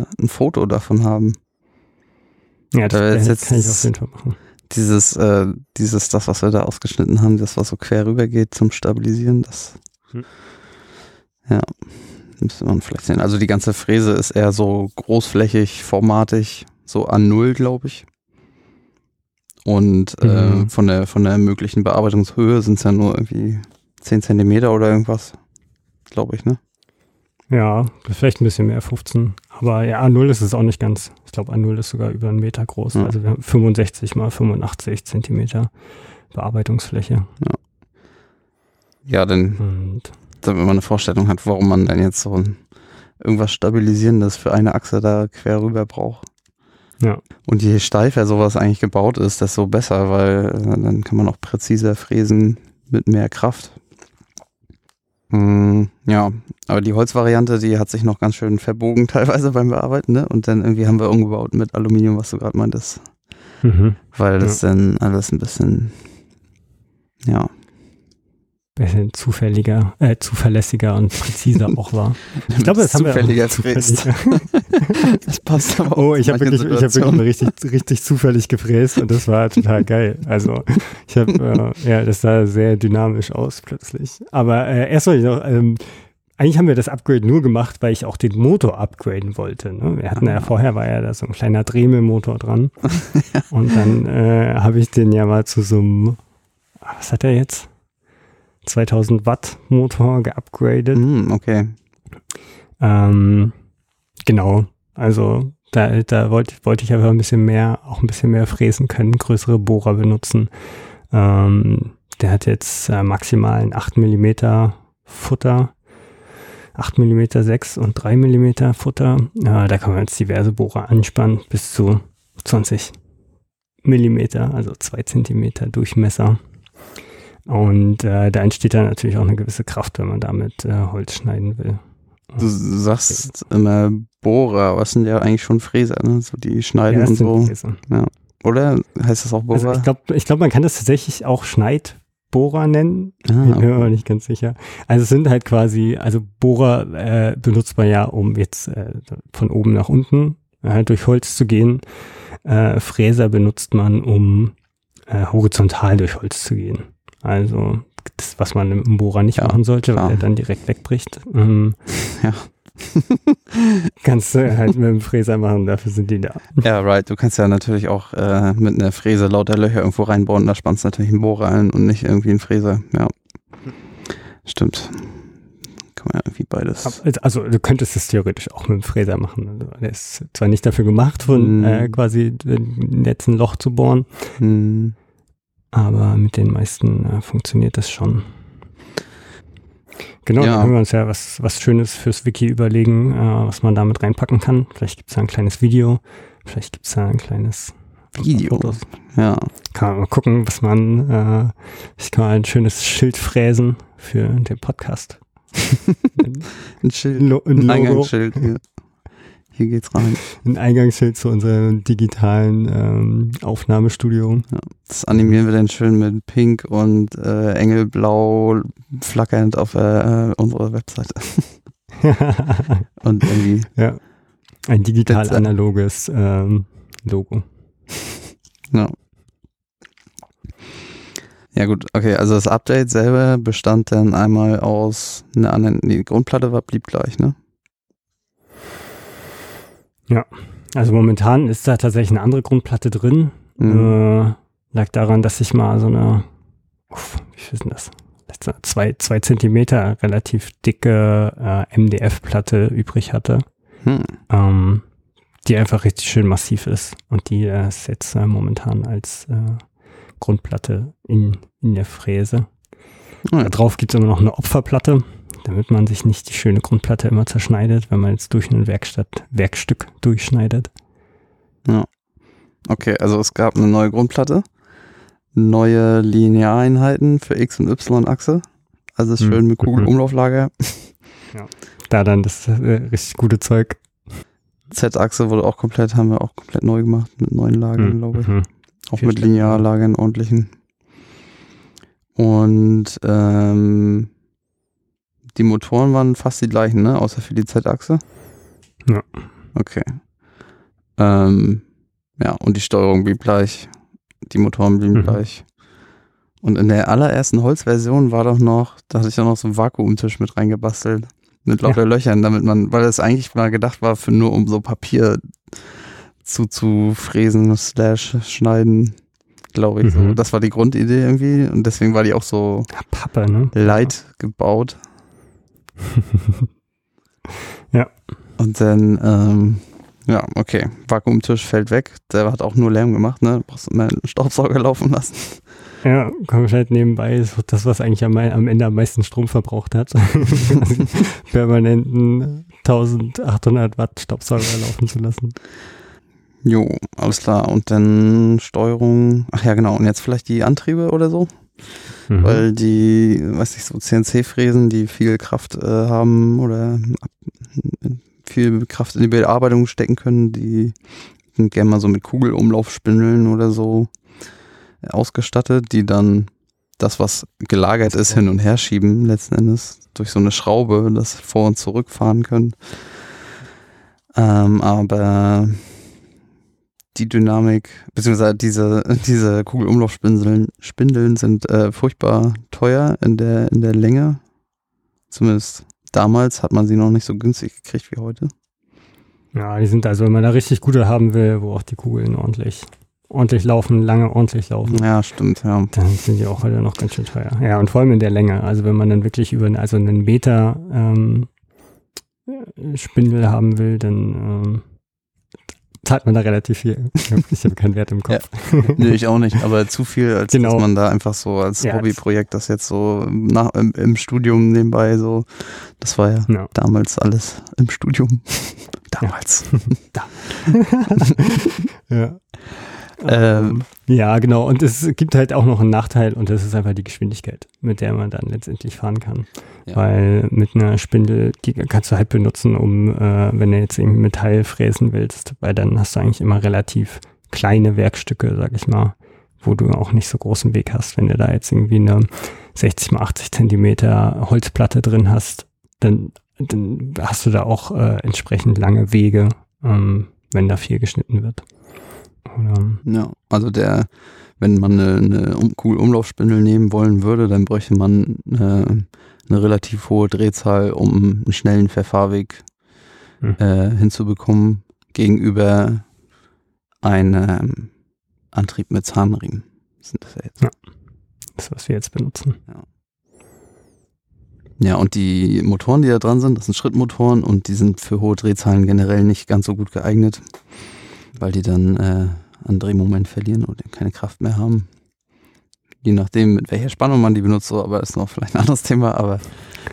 S1: ein Foto davon haben.
S2: Ja, das,
S1: Da jetzt-
S2: kann ich auf jeden Fall machen.
S1: Dieses, äh, dieses, das, was wir da ausgeschnitten haben, das, was so quer rüber geht zum Stabilisieren, das.
S2: Hm.
S1: Ja, müsste man vielleicht sehen. Also die ganze Fräse ist eher so großflächig, formatig, so an Null, glaube ich. Und äh,
S2: Mhm.
S1: von der von der möglichen Bearbeitungshöhe sind es ja nur irgendwie 10 Zentimeter oder irgendwas, glaube ich, ne?
S2: Ja, vielleicht ein bisschen mehr, 15. Aber ja, A0 ist es auch nicht ganz. Ich glaube, A0 ist sogar über einen Meter groß.
S1: Ja.
S2: Also wir haben 65 mal 85 Zentimeter Bearbeitungsfläche.
S1: Ja, denn
S2: Und
S1: damit man eine Vorstellung hat, warum man denn jetzt so irgendwas Stabilisierendes für eine Achse da quer rüber braucht.
S2: Ja.
S1: Und je steifer sowas eigentlich gebaut ist, desto besser, weil äh, dann kann man auch präziser fräsen mit mehr Kraft. Mm, ja, aber die Holzvariante, die hat sich noch ganz schön verbogen teilweise beim Bearbeiten, ne? Und dann irgendwie haben wir umgebaut mit Aluminium, was du gerade meintest,
S2: mhm.
S1: weil das dann alles ein bisschen, ja,
S2: zufälliger, äh, zuverlässiger und präziser auch war. Ich glaube, das haben wir
S1: zufälliger
S2: auch
S1: fräst.
S2: zufälliger.
S1: Das passt aber
S2: Oh,
S1: auch
S2: ich
S1: zu
S2: habe wirklich, ich hab wirklich richtig, richtig zufällig gefräst und das war total geil. Also ich habe, äh, ja, das sah sehr dynamisch aus plötzlich. Aber äh, erst wollte ich noch, ähm, eigentlich haben wir das Upgrade nur gemacht, weil ich auch den Motor upgraden wollte. Ne? Wir hatten ja
S1: Ah.
S2: vorher war ja da so ein kleiner Drehmotor dran und dann äh, habe ich den ja mal zu so einem, was hat er jetzt? 2000 Watt Motor geupgradet.
S1: Hm, okay.
S2: Ähm, genau, also da, da wollte, wollte ich aber ein bisschen mehr, auch ein bisschen mehr fräsen können, größere Bohrer benutzen. Ähm, der hat jetzt äh, maximal ein 8 mm Futter, 8 mm 6 und 3 mm Futter. Äh, da kann man jetzt diverse Bohrer anspannen, bis zu 20 mm, also 2 cm Durchmesser. Und äh, da entsteht dann natürlich auch eine gewisse Kraft, wenn man damit äh, Holz schneiden will.
S1: Du sagst immer Bohrer, was sind ja eigentlich schon Fräser, ne? So die schneiden
S2: Ja,
S1: und so.
S2: Fräser.
S1: Ja. Oder heißt das auch Bohrer?
S2: Also ich glaube, ich glaub, man kann das tatsächlich auch Schneidbohrer nennen.
S1: Ah,
S2: Bin
S1: okay.
S2: mir aber nicht ganz sicher. Also es sind halt quasi, also Bohrer äh, benutzt man ja, um jetzt äh, von oben nach unten äh, durch Holz zu gehen. Äh, Fräser benutzt man, um äh, horizontal durch Holz zu gehen. Also das, was man im Bohrer nicht
S1: Ja,
S2: machen sollte,
S1: klar.
S2: weil er dann direkt wegbricht. Ähm,
S1: Ja.
S2: kannst du halt mit dem Fräser machen, dafür sind die da.
S1: Ja, right. Du kannst ja natürlich auch äh, mit einer Fräse lauter Löcher irgendwo reinbohren. Da spannst du natürlich einen Bohrer ein und nicht irgendwie einen Fräser. Ja. Stimmt. Kann man ja irgendwie beides.
S2: Also du könntest es theoretisch auch mit dem Fräser machen. Also, der ist zwar nicht dafür gemacht, von
S1: Mhm.
S2: äh, quasi Netz ein Loch zu bohren,
S1: Hm.
S2: Aber mit den meisten äh, funktioniert das schon. Genau,
S1: Ja.
S2: dann können wir uns ja was, was Schönes fürs Wiki überlegen, äh, was man damit reinpacken kann. Vielleicht gibt es da ein kleines Video, vielleicht gibt es da ein kleines
S1: Video.
S2: Fotos.
S1: Ja.
S2: Kann man mal gucken, was man, äh, ich kann mal ein schönes Schild fräsen für den Podcast. ein,
S1: Schild.
S2: Lo ein Logo.
S1: Eingangsschild. Hier. Hier geht's rein.
S2: ein Eingangsschild zu unserem digitalen ähm, Aufnahmestudio.
S1: Das animieren wir dann schön mit Pink und äh, Engelblau flackernd auf äh, unserer Webseite. Und irgendwie,
S2: ja. Ein digital
S1: Bitte.
S2: analoges ähm, Logo.
S1: ja. Ja gut, okay, also das Update selber bestand dann einmal aus einer anderen, die Grundplatte war, blieb gleich, ne?
S2: Also momentan ist da tatsächlich eine andere Grundplatte drin.
S1: Mhm.
S2: Äh, lag daran, dass ich mal so eine, uff, wie viel ist denn das? Zwei, zwei Zentimeter relativ dicke äh, MDF-Platte übrig hatte,
S1: Hm.
S2: ähm, die einfach richtig schön massiv ist. Und die äh, ist jetzt äh, momentan als äh, Grundplatte in, in der Fräse.
S1: Ja.
S2: Da drauf gibt es immer noch eine Opferplatte, damit man sich nicht die schöne Grundplatte immer zerschneidet, wenn man jetzt durch ein Werkstatt, Werkstück durchschneidet.
S1: Okay, also es gab eine neue Grundplatte, neue Lineareinheiten für X- und Y-Achse. Also ist
S2: Mhm.
S1: schön mit Kugelumlauflager.
S2: Da dann das äh, richtig gute Zeug.
S1: Z-Achse wurde auch komplett, haben wir auch komplett neu gemacht mit neuen Lagern, glaube ich.
S2: Mhm.
S1: Auch
S2: Vier
S1: mit Linearlagern ordentlichen. Und ähm, die Motoren waren fast die gleichen, ne? Außer für die Z-Achse.
S2: Ja.
S1: Okay. Ähm, ja, und die Steuerung blieb gleich. Die Motoren blieben
S2: Mhm.
S1: gleich. Und in der allerersten Holzversion war doch noch, da hatte ich doch noch so einen Vakuumtisch mit reingebastelt. Mit lauter Löchern, damit man, weil das eigentlich mal gedacht war, für nur um so Papier zu, zu fräsen, slash schneiden, glaube ich. So.
S2: Mhm.
S1: Das war die Grundidee irgendwie und deswegen war die auch so
S2: Ja, Pappe, ne?
S1: light gebaut.
S2: Ja.
S1: Und dann, ähm, ja, okay, Vakuumtisch fällt weg. Der hat auch nur Lärm gemacht, ne? Brauchst immer einen Staubsauger laufen lassen.
S2: Ja, komplett nebenbei ist das, was eigentlich am, am Ende am meisten Strom verbraucht hat. Permanenten 1800 Watt Staubsauger laufen zu lassen.
S1: Jo, alles klar. Und dann Steuerung. Ach ja, genau. Und jetzt vielleicht die Antriebe oder so?
S2: Mhm.
S1: Weil die, weiß ich, so CNC-Fräsen, die viel Kraft äh, haben oder viel Kraft in die Bearbeitung stecken können, die sind gerne mal so mit Kugelumlaufspindeln oder so ausgestattet, die dann das, was gelagert ist, hin und her schieben, letzten Endes durch so eine Schraube, das vor und zurück fahren können. Ähm, aber die Dynamik, beziehungsweise diese, diese Kugelumlaufspindeln Spindeln sind äh, furchtbar teuer in der, in der Länge. Zumindest damals hat man sie noch nicht so günstig gekriegt wie heute.
S2: Ja, die sind also, wenn man da richtig gute haben will, wo auch die Kugeln ordentlich, ordentlich laufen, lange ordentlich laufen,
S1: Ja, stimmt, ja.
S2: dann sind die auch heute noch ganz schön teuer. Ja, und vor allem in der Länge. Also wenn man dann wirklich über also einen Meter ähm, Spindel haben will, dann ähm, zahlt man da relativ viel. Ich habe hab keinen Wert im Kopf.
S1: Nö, ich auch nicht, aber zu viel, als
S2: Genau.
S1: dass man da einfach so als
S2: Ja,
S1: Hobbyprojekt das jetzt so nach, im, im Studium nebenbei so, das war ja
S2: Ja.
S1: damals alles im Studium. damals.
S2: ja.
S1: Ähm,
S2: Ja, genau. Und es gibt halt auch noch einen Nachteil und das ist einfach die Geschwindigkeit, mit der man dann letztendlich fahren kann.
S1: Ja.
S2: Weil mit einer Spindel, die kannst du halt benutzen, um, äh, wenn du jetzt irgendwie Metall fräsen willst, weil dann hast du eigentlich immer relativ kleine Werkstücke, sag ich mal, wo du auch nicht so großen Weg hast. Wenn du da jetzt irgendwie eine 60 mal 80 Zentimeter Holzplatte drin hast, dann, dann hast du da auch äh, entsprechend lange Wege, ähm, wenn da viel geschnitten wird.
S1: Ja, also der, wenn man eine, eine Kugelumlaufspindel nehmen wollen würde, dann bräuchte man eine, eine relativ hohe Drehzahl, um einen schnellen Verfahrweg hm. äh, hinzubekommen, gegenüber einem Antrieb mit Zahnriemen. Sind das ja jetzt. Ja.
S2: Das, was wir jetzt benutzen.
S1: Ja. Ja, und die Motoren, die da dran sind, das sind Schrittmotoren und die sind für hohe Drehzahlen generell nicht ganz so gut geeignet, weil die dann äh, an Drehmoment verlieren oder keine Kraft mehr haben. Je nachdem, mit welcher Spannung man die benutzt, so, aber ist noch vielleicht ein anderes Thema, aber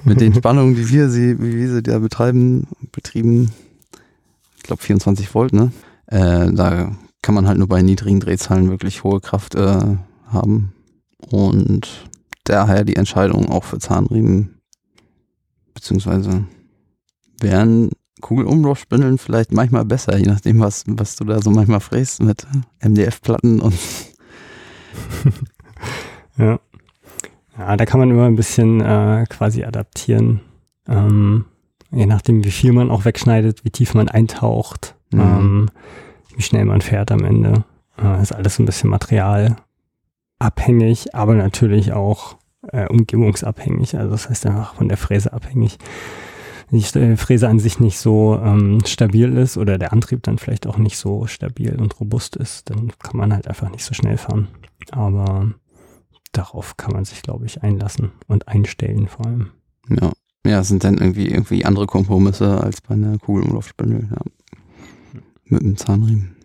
S1: mit den Spannungen, die wir sie, wie wir sie da betreiben, betrieben, ich glaube 24 Volt, ne? Äh, da kann man halt nur bei niedrigen Drehzahlen wirklich hohe Kraft äh, haben. Und daher die Entscheidung auch für Zahnriemen, beziehungsweise wären Kugelumlaufspindeln vielleicht manchmal besser, je nachdem, was, was du da so manchmal fräst mit MDF-Platten und.
S2: ja. Ja, da kann man immer ein bisschen äh, quasi adaptieren. Ähm, je nachdem, wie viel man auch wegschneidet, wie tief man eintaucht, mhm. ähm, wie schnell man fährt am Ende. Äh, ist alles ein bisschen materialabhängig, aber natürlich auch äh, umgebungsabhängig. Also das heißt einfach von der Fräse abhängig. Die Fräse an sich nicht so ähm, stabil ist oder der Antrieb dann vielleicht auch nicht so stabil und robust ist, dann kann man halt einfach nicht so schnell fahren. Aber darauf kann man sich, glaube ich, einlassen und einstellen vor allem.
S1: Ja. Ja, sind dann irgendwie, irgendwie andere Kompromisse als bei einer Kugelumlaufspindel, ja. Mit dem Zahnriemen.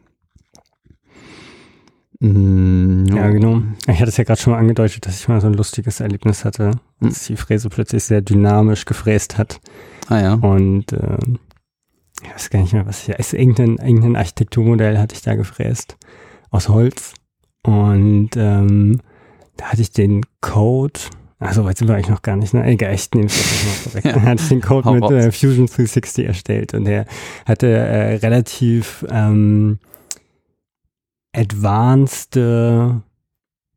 S2: Mm, ja. genau. Ich hatte es ja gerade schon mal angedeutet, dass ich mal so ein lustiges Erlebnis hatte, dass die Fräse plötzlich sehr dynamisch gefräst hat.
S1: Ah ja.
S2: Und äh, ich weiß gar nicht mehr, was ich. Also irgendein, irgendein Architekturmodell hatte ich da gefräst. Aus Holz. Und ähm, da hatte ich den Code, also weit sind wir eigentlich noch gar nicht, ne? Egal, ich nehme es mal vorweg. ja. Dann hatte ich den Code mit äh, Fusion 360 erstellt und der hatte äh, relativ ähm, advanced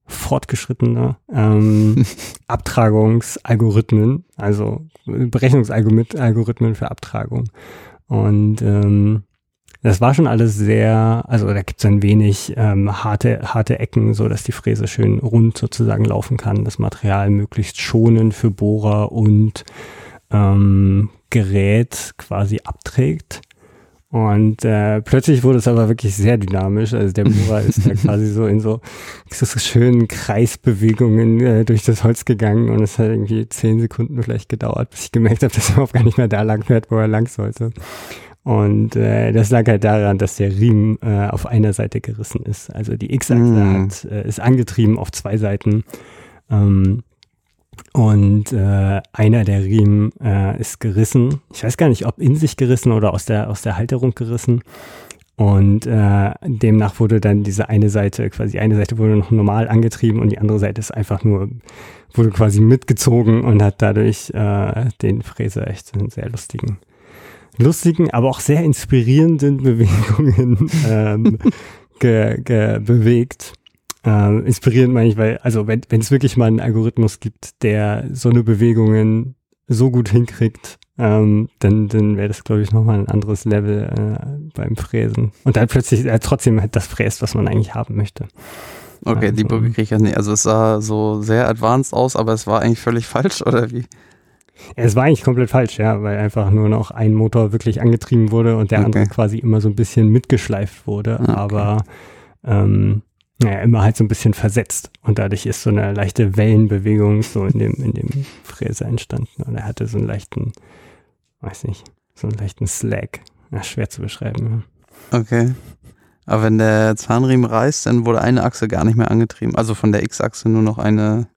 S2: fortgeschrittene ähm, Abtragungsalgorithmen, also Berechnungsalgorithmen für Abtragung. Und ähm, das war schon alles sehr, also da gibt es ein wenig ähm, harte, harte Ecken, so dass die Fräse schön rund sozusagen laufen kann, das Material möglichst schonend für Bohrer und ähm, Gerät quasi abträgt. Und äh, plötzlich wurde es aber wirklich sehr dynamisch. Also der Bohrer ist da quasi so in so, so schönen Kreisbewegungen äh, durch das Holz gegangen und es hat irgendwie zehn Sekunden vielleicht gedauert, bis ich gemerkt habe, dass er überhaupt gar nicht mehr da lang fährt, wo er lang sollte. Und äh, das lag halt daran, dass der Riemen äh, auf einer Seite gerissen ist. Also die X-Achse mm. äh, ist angetrieben auf zwei Seiten. Ähm, und äh, einer der Riemen äh, ist gerissen. Ich weiß gar nicht, ob in sich gerissen oder aus der, aus der Halterung gerissen. Und äh, demnach wurde dann diese eine Seite, quasi eine Seite wurde noch normal angetrieben und die andere Seite ist einfach nur, wurde quasi mitgezogen und hat dadurch äh, den Fräser echt einen sehr lustigen lustigen, aber auch sehr inspirierenden Bewegungen ähm, ge, ge, bewegt. Äh, inspirierend meine ich, weil, also wenn es wirklich mal einen Algorithmus gibt, der so eine Bewegungen so gut hinkriegt, ähm, dann, dann wäre das, glaube ich, nochmal ein anderes Level äh, beim Fräsen. Und dann plötzlich äh, trotzdem halt das fräst, was man eigentlich haben möchte.
S1: Okay, also, die Brücke kriege ich ja nicht. Also es sah so sehr advanced aus, aber es war eigentlich völlig falsch, oder wie?
S2: Es war eigentlich komplett falsch, ja, weil einfach nur noch ein Motor wirklich angetrieben wurde und der okay. andere quasi immer so ein bisschen mitgeschleift wurde, okay. aber ähm, naja, immer halt so ein bisschen versetzt. Und dadurch ist so eine leichte Wellenbewegung so in dem, in dem Fräser entstanden. Und er hatte so einen leichten, weiß nicht, so einen leichten Slag. Ja, schwer zu beschreiben.
S1: Okay. Aber wenn der Zahnriemen reißt, dann wurde eine Achse gar nicht mehr angetrieben. Also von der X-Achse nur noch eine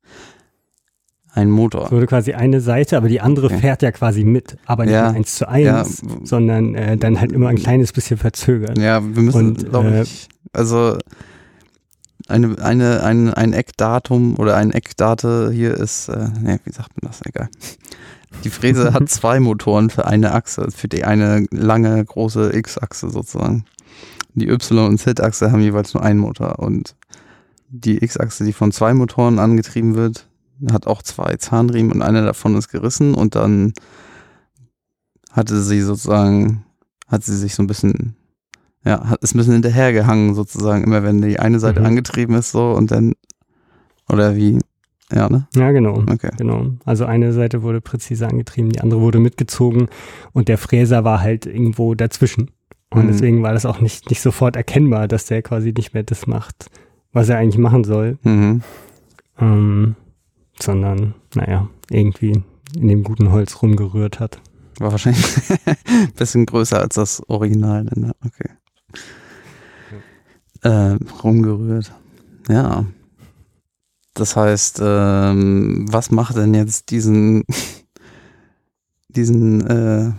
S1: ein Motor.
S2: Es wurde quasi eine Seite, aber die andere okay. fährt ja quasi mit, aber nicht ja, eins zu eins, ja. sondern äh, dann halt immer ein kleines bisschen verzögert.
S1: Ja, wir müssen, glaube äh, ich, also eine, eine, ein, ein Eckdatum oder ein Eckdate hier ist, äh, nee, wie sagt man das? Egal. Die Fräse hat zwei Motoren für eine Achse, für die eine lange, große X-Achse sozusagen. die Y- und Z-Achse haben jeweils nur einen Motor und die X-Achse, die von zwei Motoren angetrieben wird, hat auch zwei Zahnriemen und einer davon ist gerissen und dann hatte sie sozusagen, hat sie sich so ein bisschen, ja, hat, ist ein bisschen hinterhergehangen sozusagen, immer wenn die eine Seite
S2: Mhm.
S1: angetrieben ist so und dann, oder wie, ja, ne?
S2: Ja, genau.
S1: Okay.
S2: Genau. Also eine Seite wurde präzise angetrieben, die andere wurde mitgezogen und der Fräser war halt irgendwo dazwischen. Und
S1: Mhm.
S2: deswegen war das auch nicht, nicht sofort erkennbar, dass der quasi nicht mehr das macht, was er eigentlich machen soll.
S1: Mhm.
S2: Ähm, sondern, naja, irgendwie in dem guten Holz rumgerührt hat.
S1: War wahrscheinlich ein bisschen größer als das Original, ne? okay. Äh, rumgerührt. Ja. Das heißt, ähm, was macht denn jetzt diesen, diesen äh,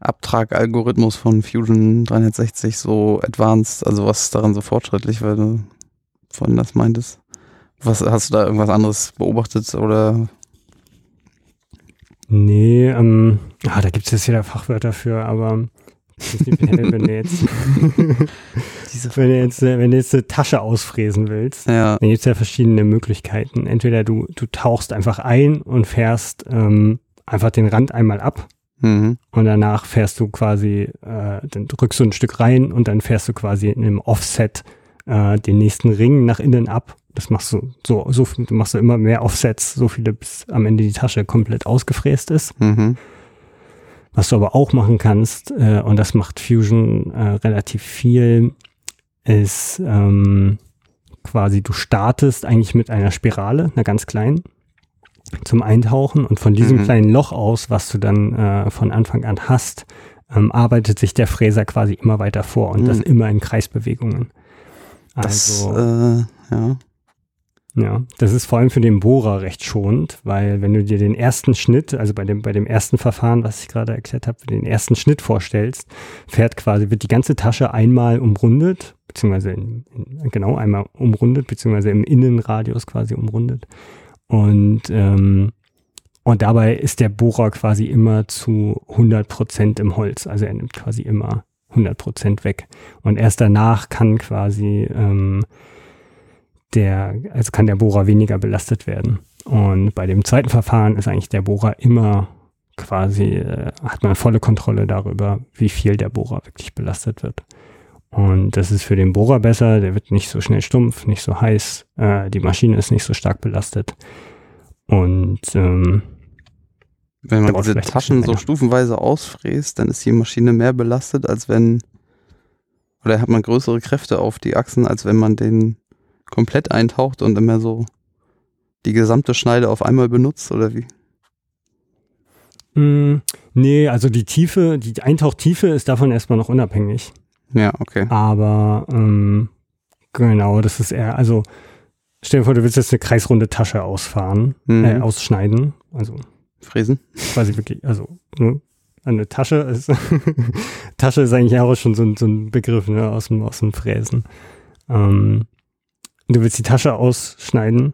S1: Abtrag-Algorithmus von Fusion 360 so advanced? Also was ist daran so fortschrittlich, weil du von das meintest? Was hast du da irgendwas anderes beobachtet oder?
S2: Nee, ähm, ah, da gibt es jetzt wieder Fachwörter für, aber wenn du jetzt, wenn du jetzt, wenn du jetzt eine Tasche ausfräsen willst,
S1: ja.
S2: dann gibt es ja verschiedene Möglichkeiten. Entweder du, du tauchst einfach ein und fährst ähm, einfach den Rand einmal ab
S1: Mhm.
S2: und danach fährst du quasi, äh, dann drückst du ein Stück rein und dann fährst du quasi in einem Offset äh, den nächsten Ring nach innen ab. Das machst du so, so machst du immer mehr Offsets, so viele, bis am Ende die Tasche komplett ausgefräst ist.
S1: Mhm.
S2: Was du aber auch machen kannst, äh, und das macht Fusion äh, relativ viel, ist ähm, quasi, du startest eigentlich mit einer Spirale, einer ganz kleinen, zum Eintauchen und von diesem
S1: Mhm.
S2: kleinen Loch aus, was du dann äh, von Anfang an hast, ähm, arbeitet sich der Fräser quasi immer weiter vor und das
S1: Mhm.
S2: immer in Kreisbewegungen.
S1: Das,
S2: Also,
S1: äh, ja.
S2: Ja, das ist vor allem für den Bohrer recht schonend, weil wenn du dir den ersten Schnitt, also bei dem, bei dem ersten Verfahren, was ich gerade erklärt habe, den ersten Schnitt vorstellst, fährt quasi, wird die ganze Tasche einmal umrundet, beziehungsweise in, in, genau einmal umrundet, beziehungsweise im Innenradius quasi umrundet. Und, ähm, und dabei ist der Bohrer quasi immer zu 100 Prozent im Holz. Also er nimmt quasi immer 100 Prozent weg. Und erst danach kann quasi ähm, der, also kann der Bohrer weniger belastet werden. Und bei dem zweiten Verfahren ist eigentlich der Bohrer immer quasi, äh, hat man volle Kontrolle darüber, wie viel der Bohrer wirklich belastet wird. Und das ist für den Bohrer besser, der wird nicht so schnell stumpf, nicht so heiß, äh, die Maschine ist nicht so stark belastet. Und ähm,
S1: Wenn man diese Taschen so stufenweise ausfräst, dann ist die Maschine mehr belastet, als wenn, oder hat man größere Kräfte auf die Achsen, als wenn man den komplett eintaucht und immer so die gesamte Schneide auf einmal benutzt, oder wie?
S2: mh, nee, also die Tiefe, die Eintauchtiefe ist davon erstmal noch unabhängig.
S1: Ja, okay.
S2: Aber ähm, genau, das ist eher, also stell dir vor, du willst jetzt eine kreisrunde Tasche ausfahren,
S1: Mhm.
S2: äh, ausschneiden. Also
S1: Fräsen?
S2: quasi wirklich, also ne, eine Tasche ist Tasche ist eigentlich auch schon so, ein- so ein Begriff ne, aus, dem, aus dem Fräsen. Ähm, du willst die Tasche ausschneiden,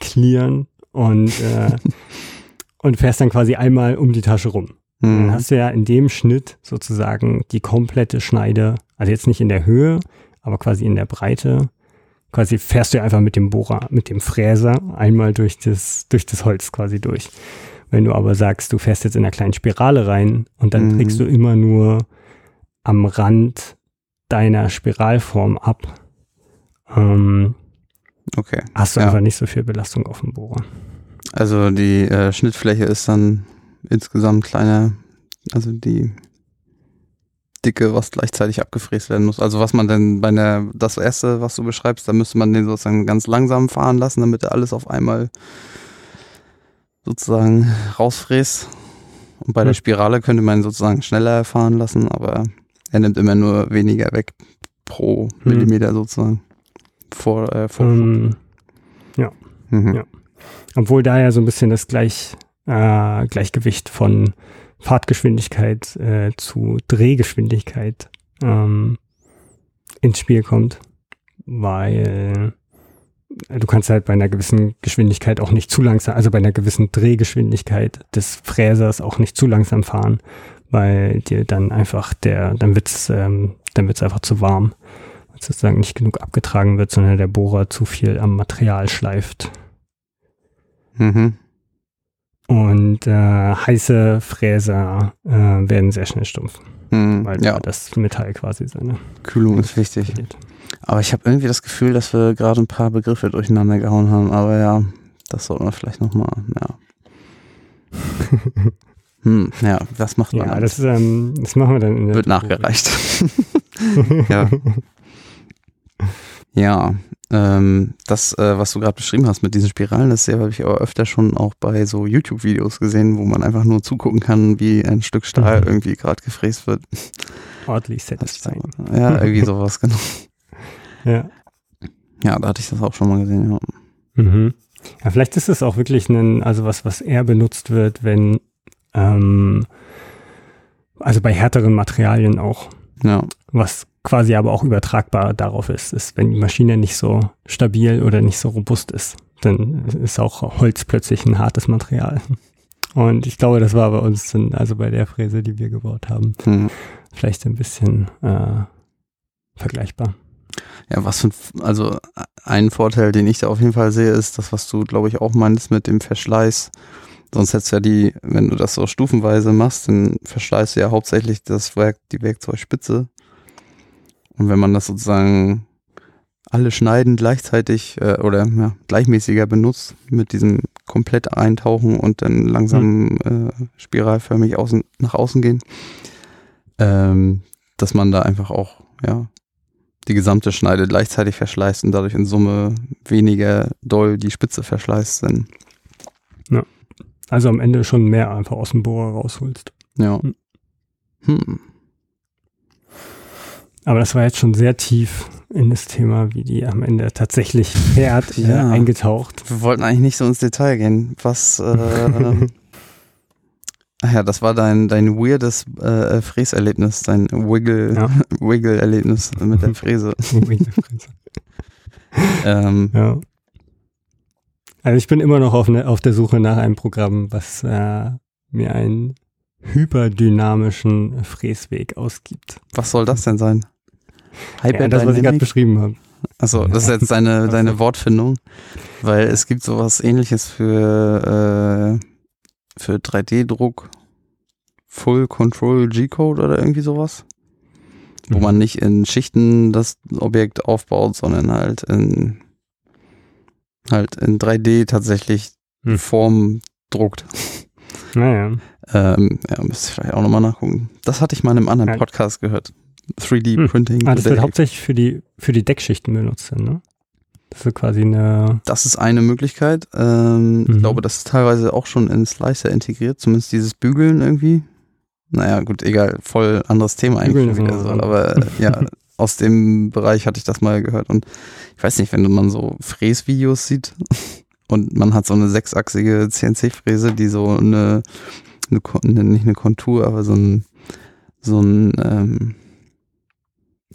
S2: clearen und, äh, und fährst dann quasi einmal um die Tasche rum. Dann
S1: Mhm.
S2: hast du ja in dem Schnitt sozusagen die komplette Schneide, also jetzt nicht in der Höhe, aber quasi in der Breite. Quasi fährst du ja einfach mit dem Bohrer, mit dem Fräser einmal durch das, durch das Holz quasi durch. Wenn du aber sagst, du fährst jetzt in einer kleinen Spirale rein und dann
S1: Mhm.
S2: trägst du immer nur am Rand deiner Spiralform ab, ähm,
S1: Okay.
S2: hast du
S1: Ja.
S2: einfach nicht so viel Belastung auf dem Bohrer.
S1: Also die äh, Schnittfläche ist dann insgesamt kleiner, also die Dicke, was gleichzeitig abgefräst werden muss. Also was man denn bei der, das erste, was du beschreibst, da müsste man den sozusagen ganz langsam fahren lassen, damit er alles auf einmal sozusagen rausfräst. Und bei der
S2: Hm.
S1: Spirale könnte man ihn sozusagen schneller fahren lassen, aber er nimmt immer nur weniger weg pro
S2: Hm.
S1: Millimeter sozusagen. Vor, äh, vor
S2: Ähm,
S1: mhm.
S2: ja. Obwohl da ja so ein bisschen das Gleich, äh, Gleichgewicht von Fahrtgeschwindigkeit äh, zu Drehgeschwindigkeit ähm, ins Spiel kommt. Weil du kannst halt bei einer gewissen Geschwindigkeit auch nicht zu langsam, also bei einer gewissen Drehgeschwindigkeit des Fräsers auch nicht zu langsam fahren, weil dir dann einfach der, dann wird's, ähm, dann wird's einfach zu warm, sozusagen nicht genug abgetragen wird, sondern der Bohrer zu viel am Material schleift.
S1: Mhm.
S2: Und äh, heiße Fräser äh, werden sehr schnell stumpf,
S1: Mhm.
S2: weil
S1: Ja,
S2: das Metall quasi seine
S1: Kühlung ist wichtig.
S2: verliert.
S1: Aber ich habe irgendwie das Gefühl, dass wir gerade ein paar Begriffe durcheinander gehauen haben. Aber ja, das sollten wir vielleicht nochmal, ja. Hm, ja, was macht man
S2: Ja, das, ähm, das machen wir dann in der
S1: Wird nachgereicht. ja. Ja, ähm, das, äh, was du gerade beschrieben hast mit diesen Spiralen, das habe ich aber öfter schon auch bei so YouTube-Videos gesehen, wo man einfach nur zugucken kann, wie ein Stück Stahl
S2: Mhm.
S1: irgendwie gerade gefräst wird. So,
S2: satisfying.
S1: ja, irgendwie sowas, genau.
S2: Ja.
S1: Ja, da hatte ich das auch schon mal gesehen, ja.
S2: Mhm. Ja, vielleicht ist es auch wirklich ein, also was, was eher benutzt wird, wenn, ähm, also bei härteren Materialien auch,
S1: Ja,
S2: was quasi aber auch übertragbar darauf ist, ist, wenn die Maschine nicht so stabil oder nicht so robust ist, dann ist auch Holz plötzlich ein hartes Material. Und ich glaube, das war bei uns, dann, also bei der Fräse, die wir gebaut haben,
S1: hm.
S2: vielleicht ein bisschen äh, vergleichbar.
S1: Ja, was für ein, also ein Vorteil, den ich da auf jeden Fall sehe, ist das, was du, glaube ich, auch meinst mit dem Verschleiß. Sonst hättest du ja die, wenn du das so stufenweise machst, dann verschleißt du ja hauptsächlich das Werk, die Werkzeugspitze. Und wenn man das sozusagen alle Schneiden gleichzeitig äh, oder ja, gleichmäßiger benutzt, mit diesem komplett eintauchen und dann langsam äh, spiralförmig außen, nach außen gehen, ähm, dass man da einfach auch, ja, die gesamte Schneide gleichzeitig verschleißt und dadurch in Summe weniger doll die Spitze verschleißt sind.
S2: Also am Ende schon mehr einfach aus dem Bohrer rausholst.
S1: Ja.
S2: Hm. Aber das war jetzt schon sehr tief in das Thema, wie die am Ende tatsächlich fährt,
S1: Ja.
S2: äh, eingetaucht.
S1: Wir wollten eigentlich nicht so ins Detail gehen. Was, äh, ach ja, das war dein, dein weirdes äh, Fräserlebnis, dein Wiggle,
S2: Ja.
S1: Wiggle-Erlebnis mit der Fräse. ähm,
S2: ja. Also ich bin immer noch auf, ne, auf der Suche nach einem Programm, was äh, mir einen hyperdynamischen Fräsweg ausgibt.
S1: was soll das denn sein?
S2: Ja, das, was ich gerade beschrieben habe.
S1: Achso, das ist jetzt deine, deine Wortfindung, weil es gibt sowas ähnliches für, äh, für 3D-Druck, Full Control G-Code oder irgendwie sowas, wo
S2: Mhm.
S1: man nicht in Schichten das Objekt aufbaut, sondern halt in, halt in 3D tatsächlich
S2: Hm.
S1: Form druckt.
S2: Naja.
S1: Ähm, ja, müsste ich vielleicht auch nochmal nachgucken. Das hatte ich mal in einem anderen. Podcast gehört. 3D
S2: Hm. Ah, das wird hauptsächlich für die, für die Deckschichten benutzt, ne? Das ist quasi eine.
S1: Das ist eine Möglichkeit. Ähm, Ich
S2: Mhm.
S1: glaube, das ist teilweise auch schon in Slicer integriert, zumindest dieses Bügeln irgendwie. Naja, gut, egal, voll anderes Thema eigentlich schon wieder so. Aber äh, ja, aus dem Bereich hatte ich das mal gehört. Und ich weiß nicht, wenn man so Fräsvideos sieht und man hat so eine sechsachsige CNC-Fräse, die so eine, eine, nicht eine Kontur, aber so ein, so ein, ähm,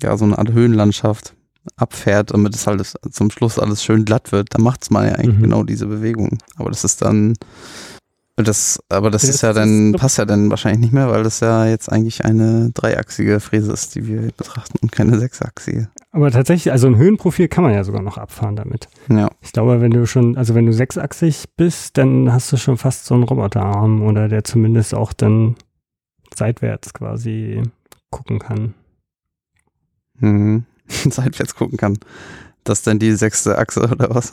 S1: ja, so eine Art Höhenlandschaft abfährt, damit es halt zum Schluss alles schön glatt wird, dann macht's mal ja eigentlich
S2: Mhm.
S1: genau diese Bewegung. Aber das ist dann, das, aber das
S2: Ja,
S1: ist
S2: das-
S1: ja
S2: das-
S1: dann, passt ja dann wahrscheinlich nicht mehr, weil das ja jetzt eigentlich eine dreiachsige Fräse ist, die wir betrachten und keine sechsachsige.
S2: Aber tatsächlich, also ein Höhenprofil kann man ja sogar noch abfahren damit.
S1: Ja,
S2: Ich glaube, wenn du schon, also wenn du sechsachsig bist, dann hast du schon fast so einen Roboterarm oder der zumindest auch dann seitwärts quasi gucken kann.
S1: Mhm. seitwärts gucken kann. Das ist dann die sechste Achse oder was?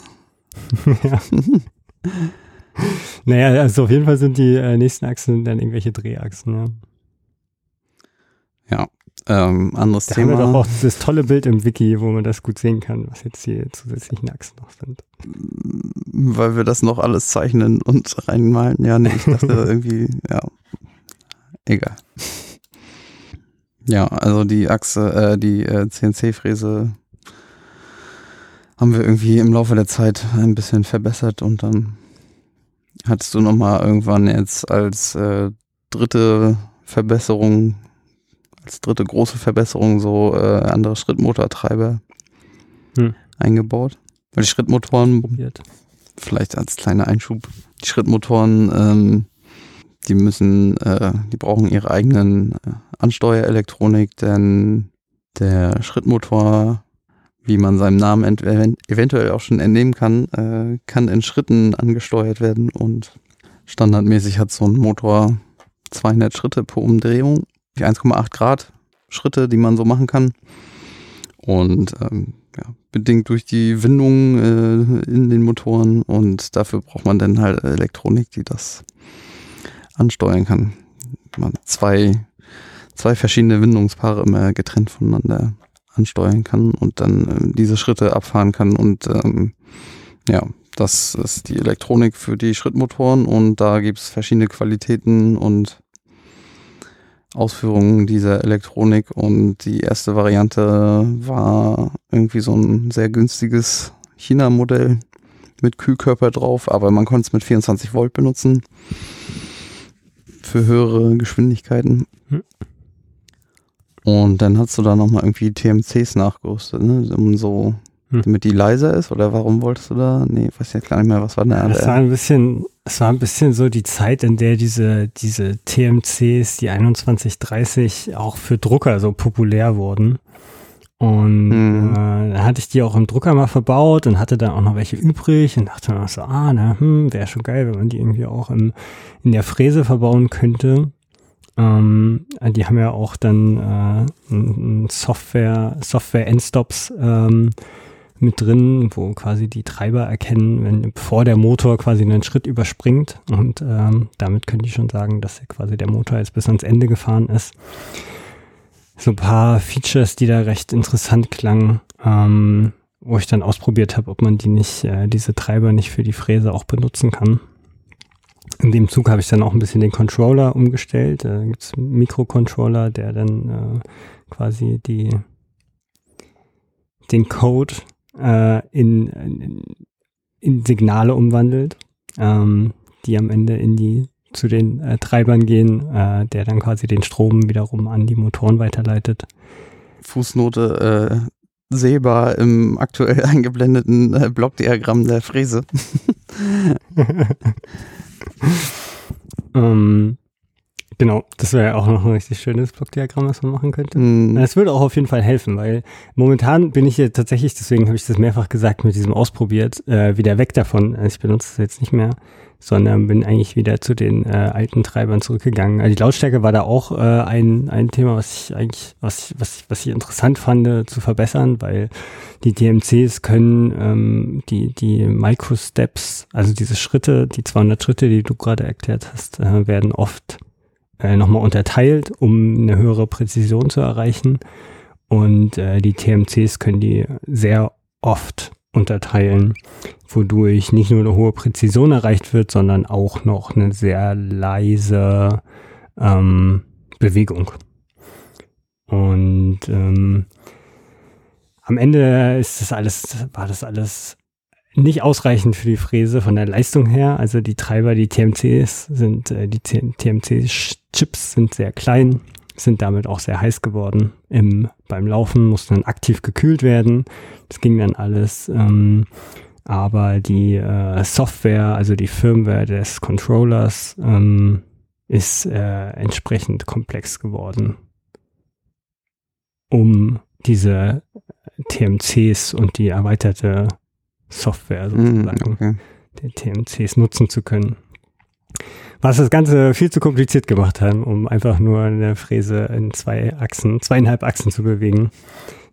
S2: ja. Naja, also auf jeden Fall sind die äh, nächsten Achsen dann irgendwelche Drehachsen, ja.
S1: Ähm, anderes
S2: Da haben wir doch
S1: Thema.
S2: auch das tolle Bild im Wiki, wo man das gut sehen kann, was jetzt die zusätzlichen Achsen noch sind.
S1: Weil wir das noch alles zeichnen und reinmalen. Ja, nee, ich dachte irgendwie, ja. Egal. Ja, also die Achse, äh, die äh, CNC-Fräse haben wir irgendwie im Laufe der Zeit ein bisschen verbessert und dann hattest du nochmal irgendwann jetzt als äh, dritte Verbesserung, als dritte große Verbesserung so äh, andere Schrittmotortreiber
S2: Hm.
S1: eingebaut. Weil die Schrittmotoren,
S2: probiert.
S1: vielleicht als kleiner Einschub, die Schrittmotoren, ähm, die müssen, äh, die brauchen ihre eigenen äh, Ansteuerelektronik, denn der Schrittmotor, wie man seinem Namen eventuell auch schon entnehmen kann, äh, kann in Schritten angesteuert werden und standardmäßig hat so ein Motor 200 Schritte pro Umdrehung, 1,8 Grad Schritte, die man so machen kann. Und ähm, ja, bedingt durch die Windung äh, in den Motoren und dafür braucht man dann halt Elektronik, die das ansteuern kann. Man zwei, zwei verschiedene Windungspaare immer getrennt voneinander ansteuern kann und dann äh, diese Schritte abfahren kann und ähm, ja, das ist die Elektronik für die Schrittmotoren und da gibt es verschiedene Qualitäten und Ausführungen dieser Elektronik und die erste Variante war irgendwie so ein sehr günstiges China-Modell mit Kühlkörper drauf, aber man konnte es mit 24 Volt benutzen für höhere Geschwindigkeiten. Hm. Und dann hast du da nochmal irgendwie TMCs nachgerüstet, ne? um so hm. Damit die leiser ist? Oder warum wolltest du da? Nee, weiß ich jetzt gar nicht mehr, was war denn
S2: da? Es war ein bisschen, es war ein bisschen so die Zeit, in der diese, diese TMCs, die 2130 auch für Drucker so populär wurden. Und mhm. äh, da hatte ich die auch im Drucker mal verbaut und hatte dann auch noch welche übrig und dachte mir so, ah, na, hm, wäre schon geil, wenn man die irgendwie auch im, in der Fräse verbauen könnte. Ähm, die haben ja auch dann äh, ein Software, Software-Endstops ähm, mit drin, wo quasi die Treiber erkennen, wenn bevor der Motor quasi einen Schritt überspringt. Und ähm, damit könnte ich schon sagen, dass quasi der Motor jetzt bis ans Ende gefahren ist. So ein paar Features, die da recht interessant klangen, ähm, wo ich dann ausprobiert habe, ob man die nicht, äh, diese Treiber nicht für die Fräse auch benutzen kann. In dem Zug habe ich dann auch ein bisschen den Controller umgestellt. Da gibt es einen Mikrocontroller, der dann äh, quasi die den Code äh, in, in, in, Signale umwandelt, ähm, die am Ende in die zu den äh, Treibern gehen, äh, der dann quasi den Strom wiederum an die Motoren weiterleitet.
S1: Fußnote äh, sehbar im aktuell eingeblendeten äh, Blockdiagramm der Fräse.
S2: ähm, Genau, das wäre ja auch noch ein richtig schönes Blockdiagramm, was man machen könnte. Mm. Das würde auch auf jeden Fall helfen, weil momentan bin ich ja tatsächlich, deswegen habe ich das mehrfach gesagt, mit diesem ausprobiert, äh, wieder weg davon. Also ich benutze das jetzt nicht mehr, sondern bin eigentlich wieder zu den äh, alten Treibern zurückgegangen. Also die Lautstärke war da auch äh, ein, ein Thema, was ich eigentlich, was, was, was ich interessant fand äh, zu verbessern, weil die DMCs können ähm, die, die Microsteps, also diese Schritte, die 200 Schritte, die du gerade erklärt hast, äh, werden oft äh, nochmal unterteilt, um eine höhere Präzision zu erreichen. Und äh, die TMCs können die sehr oft unterteilen, wodurch nicht nur eine hohe Präzision erreicht wird, sondern auch noch eine sehr leise ähm, Bewegung. Und ähm, am Ende ist das alles, war das alles nicht ausreichend für die Fräse von der Leistung her. Also die Treiber, die TMCs sind, äh, die TMC-Chips sind sehr klein, sind damit auch sehr heiß geworden. Im, beim Laufen mussten dann aktiv gekühlt werden. Das ging dann alles. Ähm, aber die äh, Software, also die Firmware des Controllers, ähm, ist äh, entsprechend komplex geworden, um diese TMCs und die erweiterte Software hm, sozusagen okay. der TMCs nutzen zu können. Was das Ganze viel zu kompliziert gemacht hat, um einfach nur eine Fräse in zwei Achsen, zweieinhalb Achsen zu bewegen.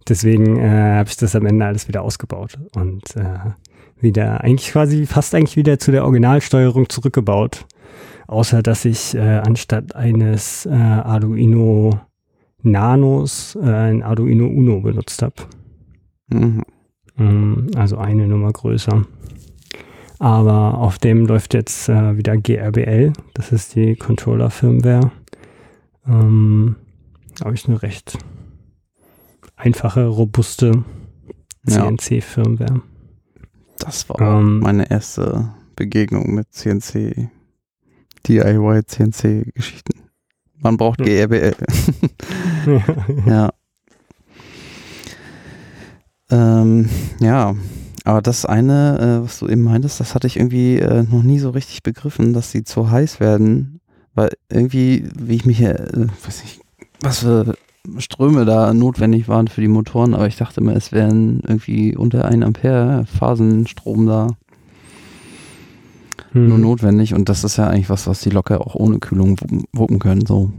S2: Deswegen äh, habe ich das am Ende alles wieder ausgebaut und äh, wieder eigentlich quasi fast eigentlich wieder zu der Originalsteuerung zurückgebaut. Außer dass ich äh, anstatt eines äh, Arduino Nanos äh, ein Arduino Uno benutzt habe. Mhm. Ähm, also eine Nummer größer. Aber auf dem läuft jetzt äh, wieder GRBL, das ist die Controller-Firmware. Ähm, Habe ich eine recht einfache, robuste CNC-Firmware.
S1: Das war ähm, meine erste Begegnung mit CNC, DIY CNC-Geschichten. Man braucht GRBL. ja. ja. Ähm, ja, Aber das eine, äh, was du eben meintest, das hatte ich irgendwie äh, noch nie so richtig begriffen, dass sie zu heiß werden. Weil irgendwie, wie ich mich, äh, weiß nicht, was für Ströme da notwendig waren für die Motoren, aber ich dachte immer, es wären irgendwie unter 1 Ampere Phasenstrom da hm. nur notwendig und das ist ja eigentlich was, was die locker auch ohne Kühlung wuppen können. So.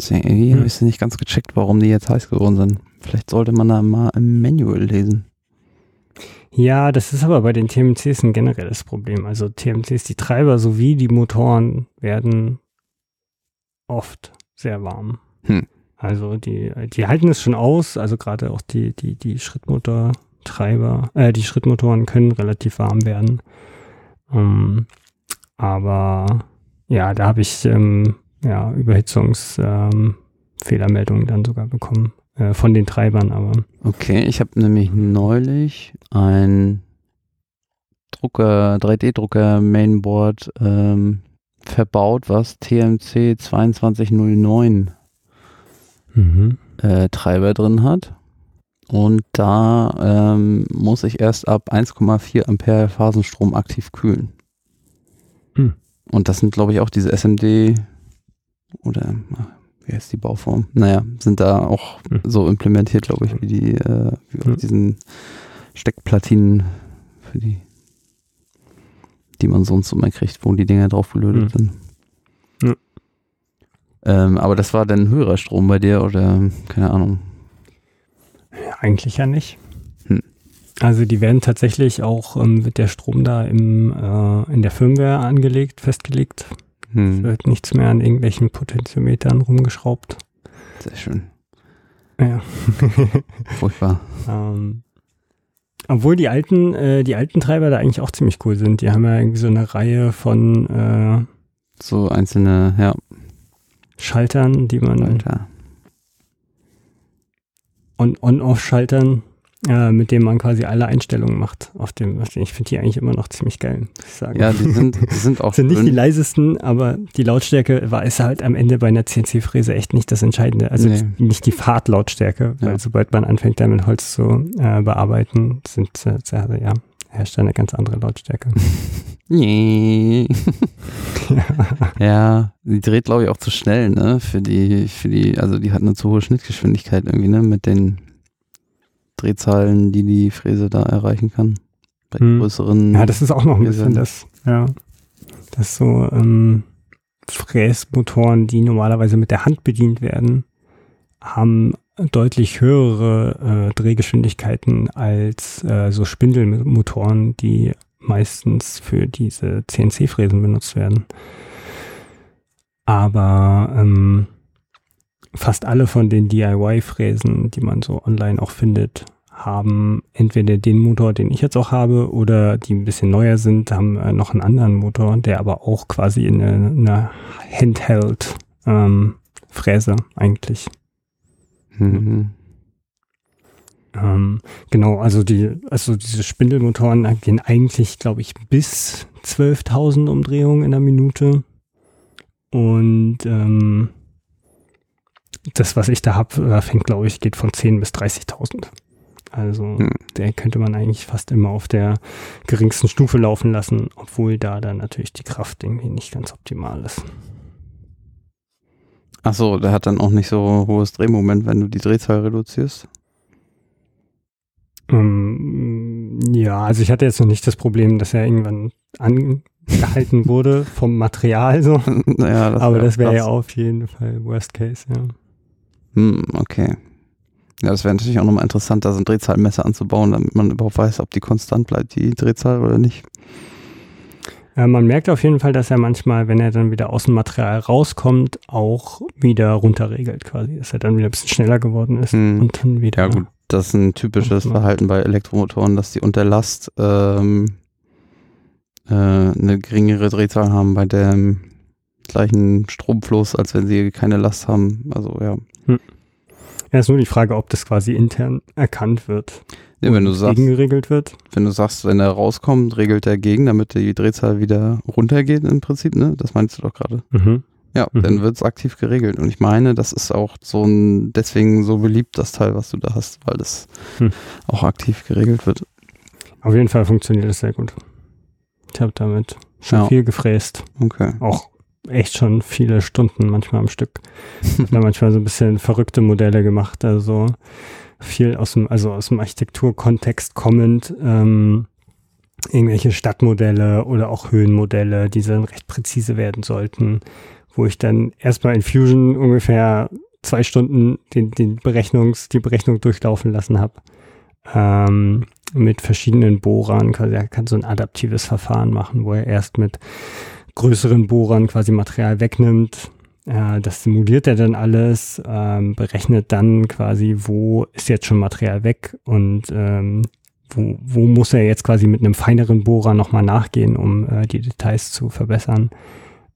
S1: Deswegen irgendwie hm. habe ich nicht ganz gecheckt, warum die jetzt heiß geworden sind. Vielleicht sollte man da mal im Manual lesen.
S2: Ja, das ist aber bei den TMCs ein generelles Problem. Also TMCs, die Treiber sowie die Motoren werden oft sehr warm. Hm. Also die, die halten es schon aus, also gerade auch die, die, die Schrittmotortreiber, äh, die Schrittmotoren können relativ warm werden. Ähm, aber ja, da habe ich ähm, ja, Überhitzungsfehlermeldungen ähm, dann sogar bekommen. Äh, von den Treibern, aber.
S1: Okay, ich habe nämlich neulich ein Drucker, 3D-Drucker Mainboard ähm, verbaut, was TMC 2209 mhm. äh, Treiber drin hat. Und da ähm, muss ich erst ab 1,4 Ampere Phasenstrom aktiv kühlen. Mhm. Und das sind, glaube ich, auch diese SMD oder wie heißt die Bauform? Naja, sind da auch mhm. so implementiert, glaube ich, wie die, äh, wie auf mhm. diesen Steckplatinen für die, die man sonst immer kriegt, wo die Dinger drauf gelötet mhm. sind. Ähm, aber das war dann höherer Strom bei dir oder keine Ahnung?
S2: Eigentlich ja nicht. Hm. Also die werden tatsächlich auch ähm, wird der Strom da im, äh, in der Firmware angelegt, festgelegt. Hm. Es wird nichts mehr an irgendwelchen Potentiometern rumgeschraubt.
S1: Sehr schön.
S2: Ja.
S1: Furchtbar.
S2: ähm, obwohl die alten, äh, die alten Treiber da eigentlich auch ziemlich cool sind. Die haben ja irgendwie so eine Reihe von äh,
S1: so einzelne, ja.
S2: Schaltern, die man
S1: Schalter.
S2: und On-Off-Schaltern, äh, mit denen man quasi alle Einstellungen macht. Auf dem, ich finde die eigentlich immer noch ziemlich geil, muss ich sagen.
S1: Ja, die sind, die sind auch.
S2: sind nicht die leisesten, aber die Lautstärke war ist halt am Ende bei einer CNC-Fräse echt nicht das Entscheidende. Also nee. nicht die Fahrtlautstärke, ja. weil sobald man anfängt, damit Holz zu äh, bearbeiten, sind äh, ja herrscht eine ganz andere Lautstärke.
S1: Nee. ja, die dreht, glaube ich, auch zu schnell, ne? Für die, für die, also die hat eine zu hohe Schnittgeschwindigkeit irgendwie, ne? Mit den Drehzahlen, die die Fräse da erreichen kann.
S2: Bei hm. größeren. Ja, das ist auch noch ein bisschen das, ja. Das so, ähm, Fräsmotoren, die normalerweise mit der Hand bedient werden, haben deutlich höhere äh, Drehgeschwindigkeiten als äh, so Spindelmotoren, die meistens für diese CNC-Fräsen benutzt werden. Aber ähm, fast alle von den DIY-Fräsen, die man so online auch findet, haben entweder den Motor, den ich jetzt auch habe, oder die ein bisschen neuer sind, haben äh, noch einen anderen Motor, der aber auch quasi in eine, eine Handheld-Fräse ähm, eigentlich. Mhm. Ähm, genau, also die, also diese Spindelmotoren gehen eigentlich, glaube ich, bis 12.000 Umdrehungen in der Minute. Und ähm, das, was ich da habe, fängt, glaube ich, geht von 10 bis 30.000. Also hm. der könnte man eigentlich fast immer auf der geringsten Stufe laufen lassen, obwohl da dann natürlich die Kraft irgendwie nicht ganz optimal ist.
S1: Achso, der hat dann auch nicht so hohes Drehmoment, wenn du die Drehzahl reduzierst?
S2: Um, ähm, ja, also ich hatte jetzt noch nicht das Problem, dass er irgendwann angehalten wurde vom Material so. naja, das Aber das wäre ja auf jeden Fall Worst Case, ja.
S1: Hm, okay. Ja, das wäre natürlich auch nochmal interessant, da so ein Drehzahlmesser anzubauen, damit man überhaupt weiß, ob die konstant bleibt, die Drehzahl oder nicht.
S2: Ja, man merkt auf jeden Fall, dass er manchmal, wenn er dann wieder aus dem Material rauskommt, auch wieder runterregelt quasi, dass er dann wieder ein bisschen schneller geworden ist hm. und dann wieder.
S1: Ja gut, das ist ein typisches Verhalten bei Elektromotoren, dass die unter Last ähm, äh, eine geringere Drehzahl haben bei dem gleichen Stromfluss, als wenn sie keine Last haben. Also ja. Hm.
S2: Ja, ist nur die Frage, ob das quasi intern erkannt wird.
S1: Nee, wenn du sagst,
S2: gegengeregelt wird.
S1: Wenn du sagst, wenn er rauskommt, regelt er gegen, damit die Drehzahl wieder runtergeht im Prinzip, ne? Das meinst du doch gerade. Mhm. Ja, mhm. dann wird es aktiv geregelt. Und ich meine, das ist auch so ein, deswegen so beliebt, das Teil, was du da hast, weil das hm. auch aktiv geregelt wird.
S2: auf jeden Fall funktioniert es sehr gut. Ich habe damit schon
S1: Ja.
S2: viel gefräst.
S1: Okay.
S2: Auch echt schon viele Stunden manchmal am Stück. Hab da manchmal so ein bisschen verrückte Modelle gemacht. Also viel aus dem, also aus dem Architekturkontext kommend. Ähm, irgendwelche Stadtmodelle oder auch Höhenmodelle, die dann recht präzise werden sollten, wo ich dann erstmal in Fusion ungefähr zwei Stunden den, den Berechnungs, die Berechnung durchlaufen lassen habe. Ähm, mit verschiedenen Bohrern, quasi, er kann so ein adaptives Verfahren machen, wo er erst mit größeren Bohrern quasi Material wegnimmt. Äh, das simuliert er dann alles, ähm, berechnet dann quasi, wo ist jetzt schon Material weg und ähm, wo, wo muss er jetzt quasi mit einem feineren Bohrer nochmal nachgehen, um äh, die Details zu verbessern.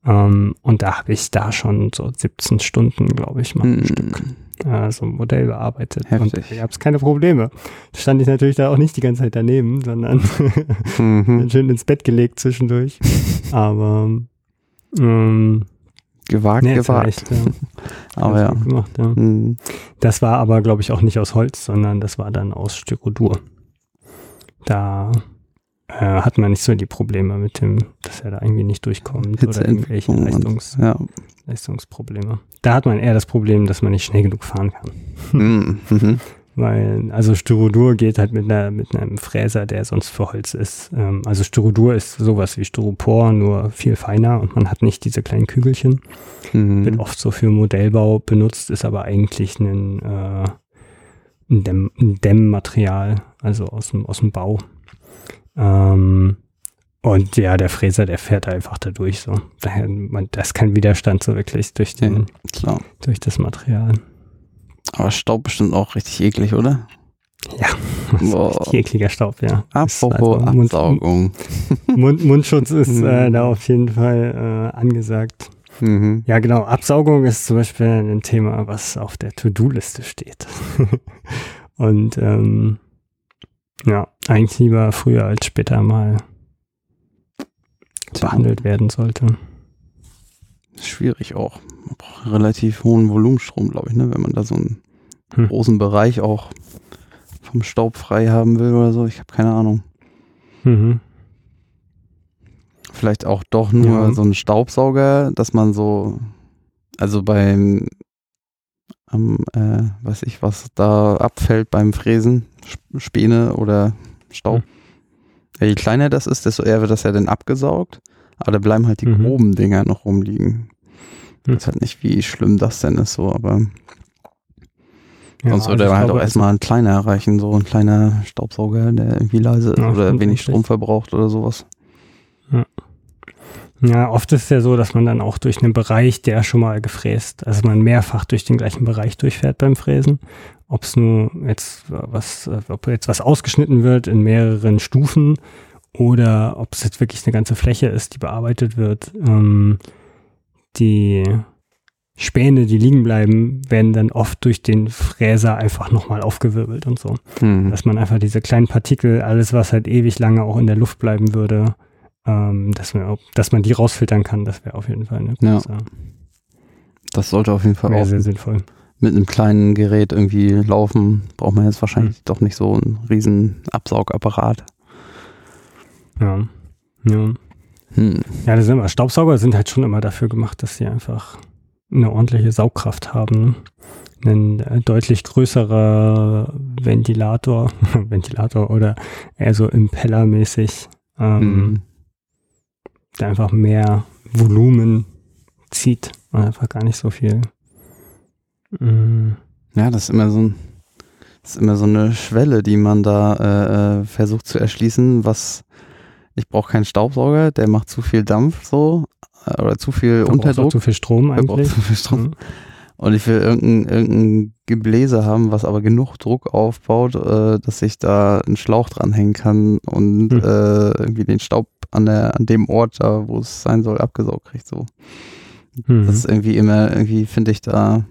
S2: Ähm, und da habe ich da schon so 17 Stunden, glaube ich, mal am
S1: Hm.
S2: Stück äh, so ein Modell bearbeitet.
S1: Heftig.
S2: Und da gab es keine Probleme. Da stand ich natürlich da auch nicht die ganze Zeit daneben, sondern
S1: Mhm.
S2: schön ins Bett gelegt zwischendurch. Aber ähm,
S1: Gewagt,
S2: nee,
S1: gewagt.
S2: echt, ja,
S1: Aber ja.
S2: gemacht, ja.
S1: Mhm.
S2: Das war aber, glaube ich, auch nicht aus Holz, sondern das war dann aus Styrodur. Da äh, hat man nicht so die Probleme mit dem, dass er da irgendwie nicht durchkommt oder irgendwelche
S1: und-
S2: Leistungs
S1: Ja.
S2: Leistungsprobleme. Da hat man eher das Problem, dass man nicht schnell genug fahren kann.
S1: Mhm. Mhm.
S2: Weil, also Styrodur geht halt mit, einer, mit einem Fräser, der sonst für Holz ist. Ähm, also Styrodur ist sowas wie Styropor, nur viel feiner und man hat nicht diese kleinen Kügelchen. Wird
S1: Mhm.
S2: oft so für Modellbau benutzt, ist aber eigentlich ein, äh, ein, Dämm, ein Dämmmaterial, also aus dem, aus dem Bau. Ähm, und ja, der Fräser, der fährt einfach da durch so. Daher, man, das ist kein Widerstand so wirklich durch, den,
S1: Ja. Klar.
S2: durch das Material.
S1: Aber Staub bestimmt auch richtig eklig, oder?
S2: Ja, richtig ekliger Staub, ja.
S1: Apropos
S2: also Mund-
S1: Absaugung.
S2: Mund, Mundschutz ist äh,
S1: Mhm.
S2: da auf jeden Fall äh, angesagt.
S1: Mhm.
S2: Ja, genau. Absaugung ist zum Beispiel ein Thema, was auf der To-Do-Liste steht. Und ähm, ja, eigentlich lieber früher als später mal. Behandelt werden sollte.
S1: Schwierig auch. Man braucht relativ hohen Volumenstrom, glaube ich, ne? wenn man da so einen
S2: Hm.
S1: großen Bereich auch vom Staub frei haben will oder so. Ich habe keine Ahnung.
S2: Mhm.
S1: Vielleicht auch doch nur
S2: Ja.
S1: so ein Staubsauger, dass man so, also beim, am, äh, weiß ich, was da abfällt beim Fräsen, Sp- Späne oder Staub.
S2: Hm.
S1: Ja, je kleiner das ist, desto eher wird das ja dann abgesaugt. Aber da bleiben halt die
S2: Mhm.
S1: groben Dinger noch rumliegen. Ich
S2: Hm.
S1: weiß halt nicht, wie schlimm das denn ist, so, aber
S2: Ja,
S1: sonst
S2: also
S1: würde
S2: ich
S1: halt
S2: glaube,
S1: auch erstmal ein kleiner reichen, so ein kleiner Staubsauger, der irgendwie leise ist
S2: Ja,
S1: oder wenig
S2: eigentlich.
S1: Strom verbraucht oder sowas.
S2: Ja, oft ist es ja so, dass man dann auch durch einen Bereich, der schon mal gefräst, also man mehrfach durch den gleichen Bereich durchfährt beim Fräsen. Ob es nur jetzt was, äh, ob jetzt was ausgeschnitten wird in mehreren Stufen oder ob es jetzt wirklich eine ganze Fläche ist, die bearbeitet wird. Ähm, die Späne, die liegen bleiben, werden dann oft durch den Fräser einfach nochmal aufgewirbelt und so
S1: Hm.
S2: dass man einfach diese kleinen Partikel, alles was halt ewig lange auch in der Luft bleiben würde, ähm, dass, man, dass man die rausfiltern kann, das wäre auf jeden Fall eine
S1: Ja.
S2: große,
S1: Das sollte auf jeden Fall auch
S2: sehr sinnvoll.
S1: Mit einem kleinen Gerät irgendwie laufen. Braucht man jetzt wahrscheinlich
S2: Hm.
S1: doch nicht so einen riesen Absaugapparat.
S2: Ja. Ja.
S1: Hm.
S2: ja, das sind immer, Staubsauger sind halt schon immer dafür gemacht, dass sie einfach eine ordentliche Saugkraft haben. Ein äh, deutlich größerer Ventilator, Ventilator oder eher so Impellermäßig, ähm,
S1: Hm.
S2: der einfach mehr Volumen zieht und einfach gar nicht so viel. Mm,
S1: Ja, das ist immer so ein, das ist immer so eine Schwelle, die man da äh, äh, versucht zu erschließen, was ich brauche keinen Staubsauger, der macht zu viel Dampf so äh, oder zu viel
S2: verbraucht auch
S1: Unterdruck.
S2: zu viel Strom eigentlich.
S1: zu viel Strom.
S2: Mhm.
S1: Und ich will irgendein, irgendein Gebläse haben, was aber genug Druck aufbaut, äh, dass ich da einen Schlauch dranhängen kann und
S2: Hm.
S1: äh, irgendwie den Staub an, der, an dem Ort da, wo es sein soll, abgesaugt kriegt. So.
S2: Mhm.
S1: Das ist irgendwie immer, irgendwie finde ich da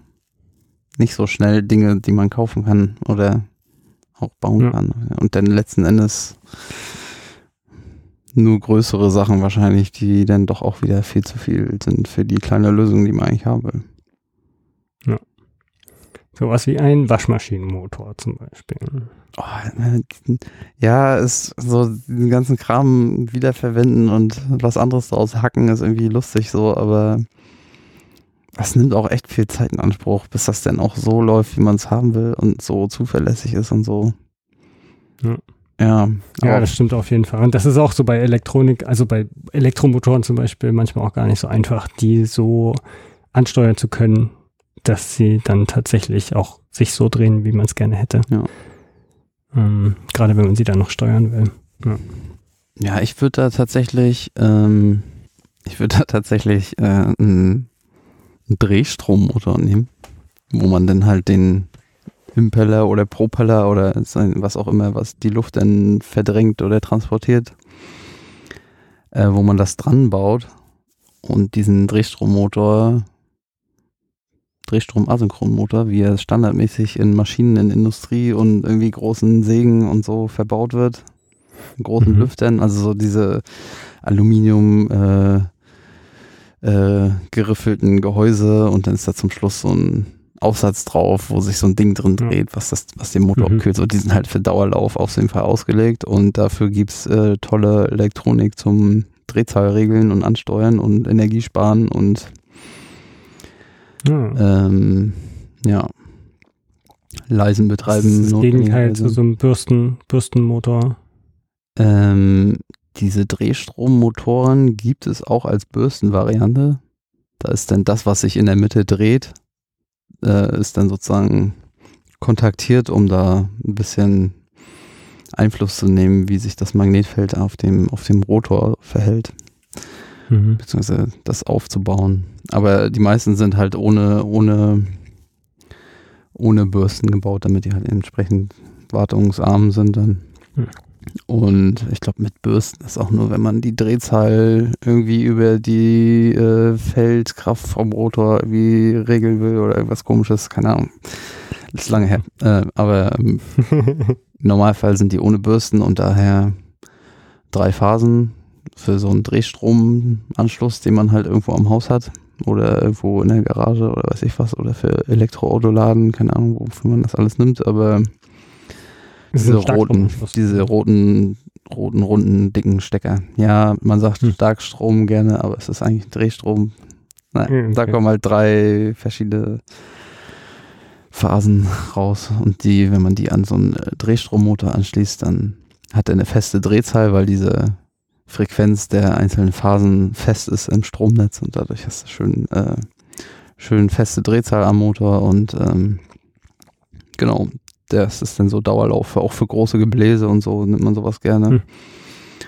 S1: nicht so schnell Dinge, die man kaufen kann oder auch bauen
S2: Ja.
S1: kann. Und dann letzten Endes nur größere Sachen wahrscheinlich, die dann doch auch wieder viel zu viel sind für die kleine Lösung, die man eigentlich haben will.
S2: Sowas wie ein Waschmaschinenmotor zum Beispiel.
S1: Oh, ja, ist so den ganzen Kram wiederverwenden und was anderes daraus hacken ist irgendwie lustig so, aber das nimmt auch echt viel Zeit in Anspruch, bis das denn auch so läuft, wie man es haben will und so zuverlässig ist und so.
S2: Ja.
S1: Ja,
S2: Ja, das stimmt auf jeden Fall. Und das ist auch so bei Elektronik, also bei Elektromotoren zum Beispiel manchmal auch gar nicht so einfach, die so ansteuern zu können, dass sie dann tatsächlich auch sich so drehen, wie man es gerne hätte.
S1: Ja.
S2: Ähm, gerade wenn man sie dann noch steuern will.
S1: Ja, ich würde da tatsächlich, ähm, ich würde da tatsächlich äh, einen, einen Drehstrommotor nehmen, wo man dann halt den Impeller oder Propeller oder was auch immer, was die Luft dann verdrängt oder transportiert, äh, wo man das dran baut und diesen Drehstrommotor, Drehstrom-Asynchronmotor, wie er standardmäßig in Maschinen in Industrie und irgendwie großen Sägen und so verbaut wird, in großen
S2: Mhm.
S1: Lüftern, also so diese Aluminium äh, äh, geriffelten Gehäuse und dann ist da zum Schluss so ein Aufsatz drauf, wo sich so ein Ding drin
S2: Ja.
S1: dreht, was das, was den Motor
S2: Mhm.
S1: abkühlt. So, die sind halt für Dauerlauf auf jeden Fall ausgelegt und dafür gibt's äh, tolle Elektronik zum Drehzahlregeln und Ansteuern und Energiesparen und
S2: Ja.
S1: ähm, ja, leisen
S2: das
S1: Betreiben.
S2: ist das Gegenteil zu so einem Bürsten, Bürstenmotor.
S1: Ähm, diese Drehstrommotoren gibt es auch als Bürstenvariante. Da ist dann das, was sich in der Mitte dreht, äh, ist dann sozusagen kontaktiert, um da ein bisschen Einfluss zu nehmen, wie sich das Magnetfeld auf dem, auf dem Rotor verhält,
S2: Mhm.
S1: beziehungsweise das aufzubauen. Aber die meisten sind halt ohne, ohne, ohne Bürsten gebaut, damit die halt entsprechend wartungsarm sind dann.
S2: Hm.
S1: Und ich glaube, mit Bürsten ist auch nur, wenn man die Drehzahl irgendwie über die äh, Feldkraft vom Rotor irgendwie regeln will oder irgendwas komisches, keine Ahnung. Das ist lange her. Äh, aber ähm, im Normalfall sind die ohne Bürsten und daher drei Phasen für so einen Drehstromanschluss, den man halt irgendwo am Haus hat oder irgendwo in der Garage oder weiß ich was oder für Elektroautoladen, keine Ahnung, wofür man das alles nimmt, aber diese roten, diese roten, roten, runden, dicken Stecker. Ja, man sagt
S2: Hm.
S1: Starkstrom gerne, aber es ist eigentlich Drehstrom. Nein,
S2: Hm,
S1: da
S2: okay.
S1: kommen halt drei verschiedene Phasen raus und die, wenn man die an so einen äh, Drehstrommotor anschließt, dann hat er eine feste Drehzahl, weil diese Frequenz der einzelnen Phasen fest ist im Stromnetz und dadurch hast du schön, äh, schön feste Drehzahl am Motor und ähm, genau, das ist dann so Dauerlauf, auch für große Gebläse und so nimmt man sowas gerne.
S2: Hm.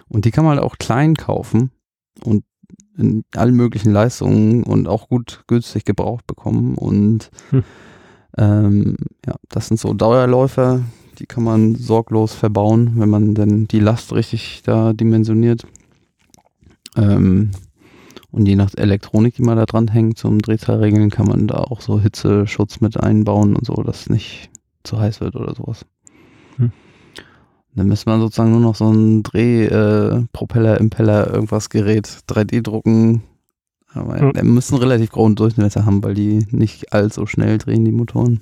S1: Und die kann man halt auch klein kaufen und in allen möglichen Leistungen und auch gut günstig gebraucht bekommen. Und
S2: Hm.
S1: ähm, ja, das sind so Dauerläufer, die kann man sorglos verbauen, wenn man dann die Last richtig da dimensioniert. Ähm, und je nach Elektronik, die man da dran hängt, zum Drehzahlregeln, kann man da auch so Hitzeschutz mit einbauen und so, dass nicht zu heiß wird oder sowas.
S2: Hm.
S1: Dann müsste man sozusagen nur noch so ein Dreh, äh, Propeller, Impeller, irgendwas Gerät 3D drucken. Aber
S2: Ja.
S1: die müssen relativ großen Durchmesser haben, weil die nicht allzu schnell drehen, die Motoren.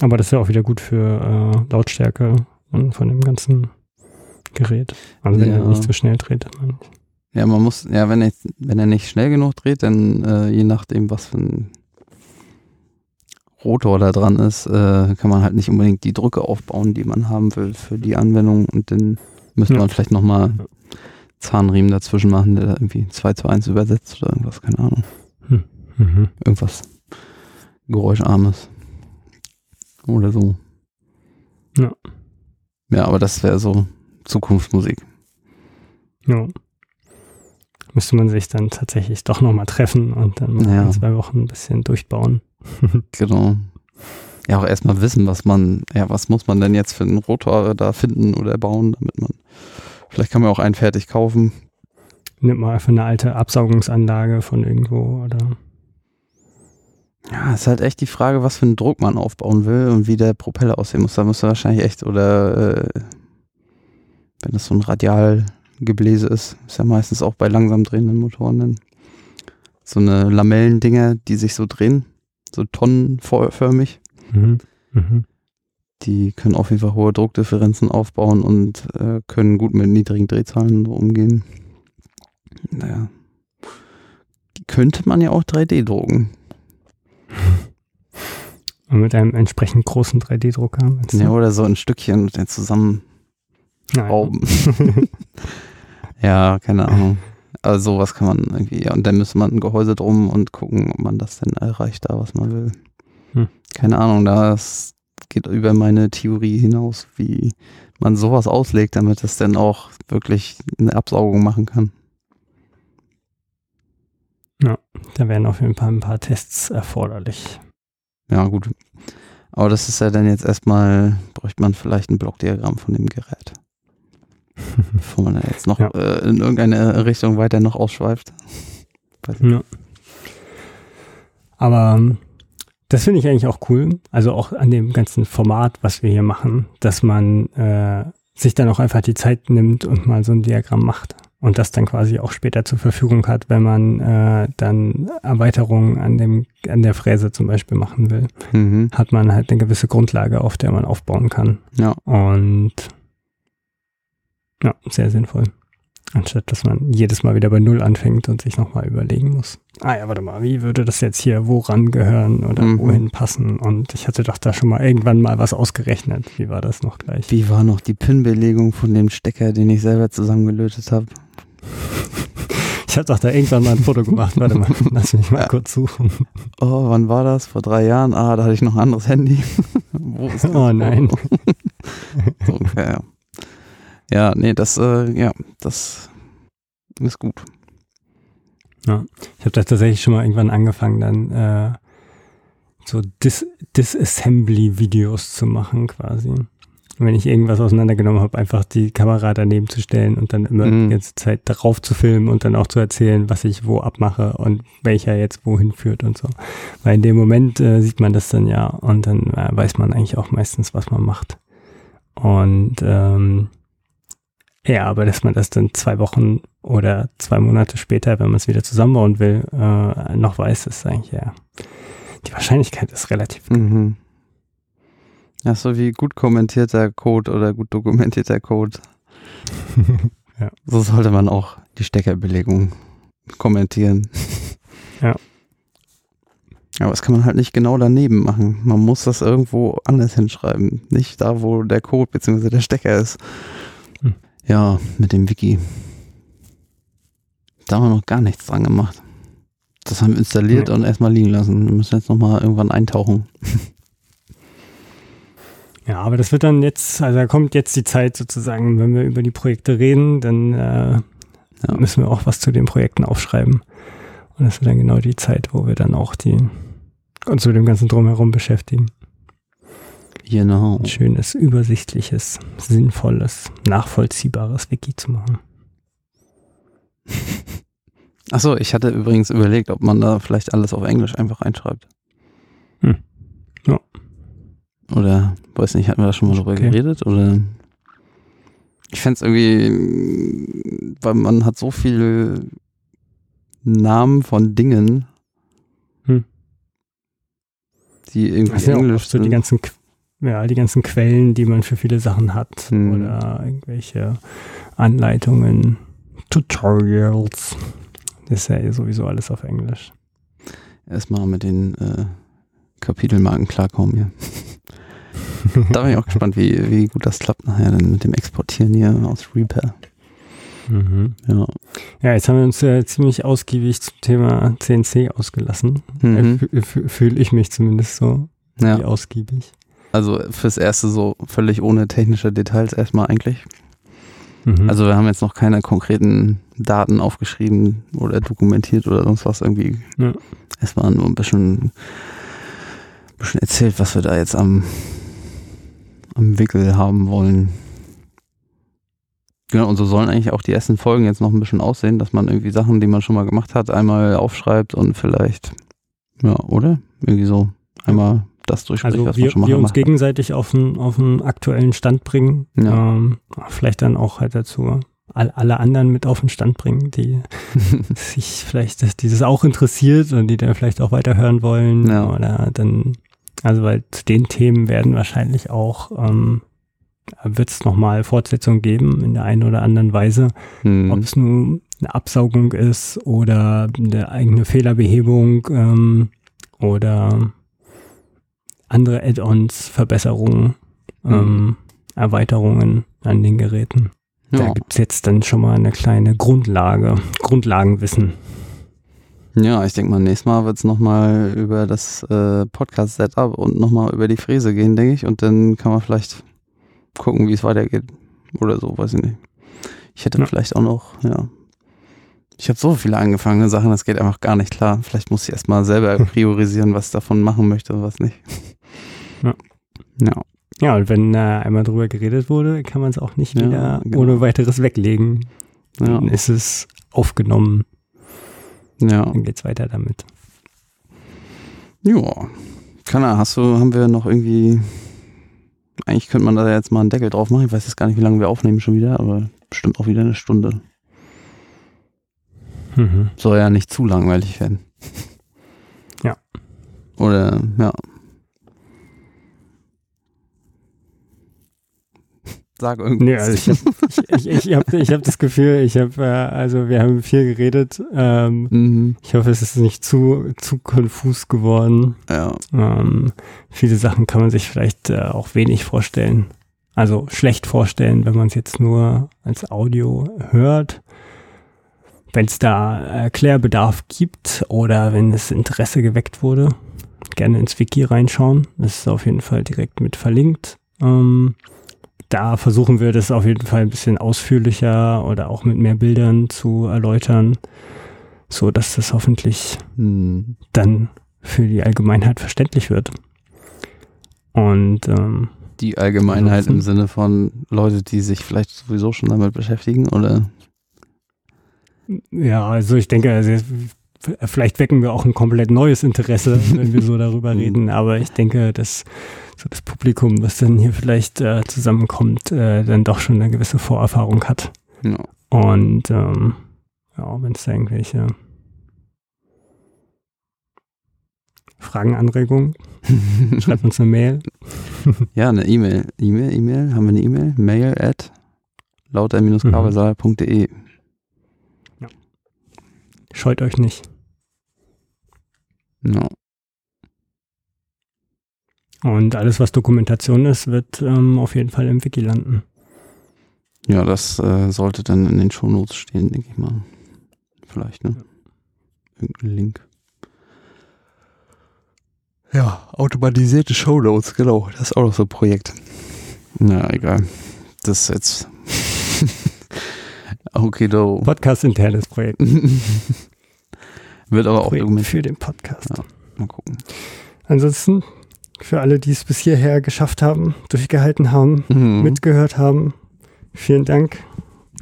S2: Aber das ist ja auch wieder gut für äh, Lautstärke und von dem ganzen Gerät. Also wenn
S1: Ja.
S2: er nicht so schnell dreht. Dann
S1: Ja, man muss, ja, wenn er, wenn er nicht schnell genug dreht, dann äh, je nachdem, was für ein Rotor da dran ist, äh, kann man halt nicht unbedingt die Drücke aufbauen, die man haben will für die Anwendung und dann müsste
S2: Ja.
S1: man vielleicht nochmal Zahnriemen dazwischen machen, der da irgendwie 2 zu 1 übersetzt oder irgendwas, keine Ahnung.
S2: mhm.
S1: Irgendwas Geräuscharmes. Oder so.
S2: Ja.
S1: Ja, aber das wäre so Zukunftsmusik.
S2: Ja. Müsste man sich dann tatsächlich doch nochmal treffen und dann mal
S1: Ja.
S2: in zwei Wochen ein bisschen durchbauen.
S1: Genau. Ja, auch erstmal wissen, was man, ja, was muss man denn jetzt für einen Rotor da finden oder bauen, damit man, vielleicht kann man auch einen fertig kaufen.
S2: Nimmt mal einfach eine alte Absaugungsanlage von irgendwo oder.
S1: Ja, ist halt echt die Frage, was für einen Druck man aufbauen will und wie der Propeller aussehen muss. Da muss er wahrscheinlich echt, oder äh, wenn das so ein Radialgebläse ist, ist ja meistens auch bei langsam drehenden Motoren dann so eine Lamellendinger, die sich so drehen, so tonnenförmig.
S2: Mhm. Mhm.
S1: Die können auf jeden Fall hohe Druckdifferenzen aufbauen und äh, können gut mit niedrigen Drehzahlen so umgehen. Naja. Könnte man ja auch 3D drucken.
S2: Und mit einem entsprechend großen 3D-Drucker. meinst du?
S1: Ja, oder so ein Stückchen und dann zusammen
S2: Nein.
S1: schrauben. ja, keine Ahnung. Also sowas kann man irgendwie, ja, und dann müsste man ein Gehäuse drum und gucken, ob man das denn erreicht da, was man will.
S2: Hm.
S1: Keine Ahnung, das geht über meine Theorie hinaus, wie man sowas auslegt, damit es dann auch wirklich eine Absaugung machen kann.
S2: Da wären auf jeden Fall ein paar Tests erforderlich.
S1: Ja, gut. Aber das ist ja dann jetzt erstmal, bräuchte man vielleicht ein Blockdiagramm von dem Gerät. Bevor man jetzt noch
S2: Ja.
S1: äh, in irgendeine Richtung weiter noch ausschweift.
S2: Ja. Aber ähm, das finde ich eigentlich auch cool. Also auch an dem ganzen Format, was wir hier machen, dass man äh, sich dann auch einfach die Zeit nimmt und mal so ein Diagramm macht. Und das dann quasi auch später zur Verfügung hat, wenn man äh, dann Erweiterungen an dem, an der Fräse zum Beispiel machen will.
S1: Mhm.
S2: Hat man halt eine gewisse Grundlage, auf der man aufbauen kann.
S1: Ja.
S2: Und ja, sehr sinnvoll. Anstatt dass man jedes Mal wieder bei Null anfängt und sich nochmal überlegen muss. Ah ja, warte mal, wie würde das jetzt hier woran gehören oder
S1: Mhm.
S2: wohin passen? Und ich hatte doch da schon mal irgendwann mal was ausgerechnet. Wie war das noch gleich?
S1: Wie war noch die Pin-Belegung von dem Stecker, den ich selber zusammengelötet habe?
S2: Ich habe doch da irgendwann mal ein Foto gemacht. Warte mal, lass mich mal kurz suchen.
S1: Oh, wann war das? Vor drei Jahren? Ah, da hatte ich noch ein anderes Handy. Wo ist das?
S2: Oh nein.
S1: so ungefähr, ja. Ja, nee, das, äh, ja, das ist gut.
S2: Ich habe da tatsächlich schon mal irgendwann angefangen, dann äh, so Dis Disassembly-Videos zu machen quasi. Und wenn ich irgendwas auseinandergenommen habe, einfach die Kamera daneben zu stellen und dann immer
S1: Mhm.
S2: die ganze Zeit darauf zu filmen und dann auch zu erzählen, was ich wo abmache und welcher jetzt wohin führt und so. Weil in dem Moment äh, sieht man das dann ja und dann äh, weiß man eigentlich auch meistens, was man macht. Und ähm, ja, aber dass man das dann zwei Wochen oder zwei Monate später, wenn man es wieder zusammenbauen will, äh, noch weiß, ist eigentlich ja. Die Wahrscheinlichkeit ist relativ.
S1: Mhm. Ja, so wie gut kommentierter Code oder gut dokumentierter Code.
S2: Ja.
S1: So sollte man auch die Steckerbelegung kommentieren.
S2: Ja.
S1: Aber das kann man halt nicht genau daneben machen. Man muss das irgendwo anders hinschreiben. Nicht da, wo der Code bzw. der Stecker ist. Ja, mit dem Wiki. Da haben wir noch gar nichts dran gemacht. Das haben wir installiert
S2: Nee.
S1: und erstmal liegen lassen. Wir müssen jetzt nochmal irgendwann eintauchen.
S2: Ja, aber das wird dann jetzt, also da kommt jetzt die Zeit sozusagen, wenn wir über die Projekte reden, dann äh,
S1: Ja.
S2: müssen wir auch was zu den Projekten aufschreiben. Und das wird dann genau die Zeit, wo wir dann auch die uns mit dem ganzen Drumherum beschäftigen.
S1: Genau.
S2: Ein schönes, übersichtliches, sinnvolles, nachvollziehbares Wiki zu machen.
S1: Achso, ich hatte übrigens überlegt, ob man da vielleicht alles auf Englisch einfach einschreibt.
S2: Hm. Ja.
S1: Oder, weiß nicht, hatten wir da schon mal drüber
S2: Okay.
S1: geredet? Oder ich fände es irgendwie, weil man hat so viele Namen von Dingen,
S2: Hm.
S1: die irgendwie
S2: Das sind auch
S1: Englisch
S2: oft so die
S1: sind.
S2: ganzen, Qu- ja, die ganzen Quellen, die man für viele Sachen hat.
S1: Hm.
S2: Oder irgendwelche Anleitungen, Tutorials. Das ist ja sowieso alles auf Englisch.
S1: Erstmal mit den äh, Kapitelmarken klarkommen hier. da bin ich auch gespannt, wie, wie gut das klappt nachher dann mit dem Exportieren hier aus Reaper.
S2: Mhm.
S1: Ja.
S2: Ja, jetzt haben wir uns ja ziemlich ausgiebig zum Thema CNC ausgelassen.
S1: Mhm.
S2: Äh, Fühle ich mich zumindest so,
S1: ja.
S2: wie ausgiebig.
S1: Also fürs erste so völlig ohne technische Details erstmal eigentlich.
S2: Mhm.
S1: Also wir haben jetzt noch keine konkreten Daten aufgeschrieben oder dokumentiert oder sonst was irgendwie.
S2: Ja.
S1: Erstmal nur ein bisschen, bisschen erzählt, was wir da jetzt am, am Wickel haben wollen. Genau, und so sollen eigentlich auch die ersten Folgen jetzt noch ein bisschen aussehen, dass man irgendwie Sachen, die man schon mal gemacht hat, einmal aufschreibt und vielleicht, ja, oder? Irgendwie so einmal das durchspricht,
S2: Also
S1: was man
S2: wir,
S1: schon mal
S2: wir uns gegenseitig auf einen, auf einen aktuellen Stand bringen.
S1: Ja.
S2: Ähm, vielleicht dann auch halt dazu all, alle anderen mit auf den Stand bringen, die sich vielleicht, das, die das auch interessiert und die dann vielleicht auch weiterhören wollen.
S1: Ja.
S2: Oder dann Also weil zu den Themen werden wahrscheinlich auch, ähm, wird es nochmal Fortsetzungen geben in der einen oder anderen Weise.
S1: Hm.
S2: Ob es nur eine Absaugung ist oder eine eigene Fehlerbehebung ähm, oder andere Add-ons, Verbesserungen, ähm, Erweiterungen an den Geräten. Da
S1: Ja.
S2: gibt's jetzt dann schon mal eine kleine Grundlage, Grundlagenwissen.
S1: ja, ich denke mal, nächstes Mal wird es nochmal über das äh, Podcast-Setup und nochmal über die Fräse gehen, denke ich. Und dann kann man vielleicht gucken, wie es weitergeht. Oder so, weiß ich nicht. Ich hätte
S2: Ja.
S1: vielleicht auch noch, ja. Ich habe so viele angefangene Sachen, das geht einfach gar nicht klar. Vielleicht muss ich erstmal selber priorisieren, was ich davon machen möchte und was nicht.
S2: Ja.
S1: Ja.
S2: Ja, und wenn äh, einmal drüber geredet wurde, kann man es auch nicht
S1: Ja,
S2: wieder
S1: genau.
S2: ohne weiteres weglegen.
S1: Ja.
S2: Dann ist es aufgenommen,
S1: Ja.
S2: dann geht's weiter damit.
S1: Ja. Kana, hast du, haben wir noch irgendwie. Eigentlich könnte man da jetzt mal einen Deckel drauf machen. Ich weiß jetzt gar nicht, wie lange wir aufnehmen schon wieder, aber bestimmt auch wieder eine Stunde.
S2: Mhm.
S1: Soll ja nicht zu langweilig werden.
S2: Ja.
S1: Oder, ja. Sag
S2: Nee,
S1: irgendwas.
S2: also ich habe ich, ich, ich hab, ich hab das Gefühl, ich habe, äh, also wir haben viel geredet. Ähm,
S1: mhm.
S2: ich hoffe, es ist nicht zu, zu konfus geworden.
S1: Ja.
S2: Ähm, viele Sachen kann man sich vielleicht äh, auch wenig vorstellen. Also schlecht vorstellen, wenn man es jetzt nur als Audio hört. Wenn es da Erklärbedarf gibt oder wenn es Interesse geweckt wurde, gerne ins Wiki reinschauen. Das ist auf jeden Fall direkt mit verlinkt. Ähm, da versuchen wir das auf jeden Fall ein bisschen ausführlicher oder auch mit mehr Bildern zu erläutern, so dass das hoffentlich
S1: Hm.
S2: dann für die Allgemeinheit verständlich wird. Und ähm,
S1: Die Allgemeinheit im Sinne von Leute, die sich vielleicht sowieso schon damit beschäftigen, oder?
S2: ja, also ich denke, also vielleicht wecken wir auch ein komplett neues Interesse, wenn wir so darüber
S1: Mhm.
S2: reden. Aber ich denke, dass so das Publikum, was dann hier vielleicht äh, zusammenkommt, äh, dann doch schon eine gewisse Vorerfahrung hat.
S1: Ja.
S2: Und ähm, ja, wenn es da irgendwelche Fragen, Anregungen, schreibt uns eine Mail.
S1: Ja, eine E-Mail. E-Mail, E-Mail, haben wir eine E-Mail? Mail at lauter-kabelsaal.de.
S2: Scheut euch nicht.
S1: Ja.
S2: Und alles, was Dokumentation ist, wird ähm, auf jeden Fall im Wiki landen.
S1: ja, das äh, sollte dann in den Shownotes stehen, denke ich mal. Vielleicht, ne? Irgendein Link. Ja, automatisierte Shownotes, genau. Das ist auch noch so ein Projekt. Na, egal. Das ist jetzt. okay, do.
S2: Podcast internes Projekt.
S1: Wird aber auch
S2: Projekt
S1: dokumentiert.
S2: für den Podcast.
S1: Ja. Mal gucken.
S2: Ansonsten, für alle, die es bis hierher geschafft haben, durchgehalten haben,
S1: Mhm.
S2: mitgehört haben, vielen Dank.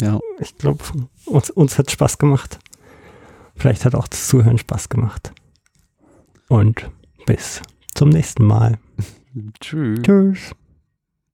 S1: Ja.
S2: Ich glaube, uns, uns hat Spaß gemacht. Vielleicht hat auch das Zuhören Spaß gemacht. Und bis zum nächsten Mal.
S1: Tschüss.
S2: Tschüss.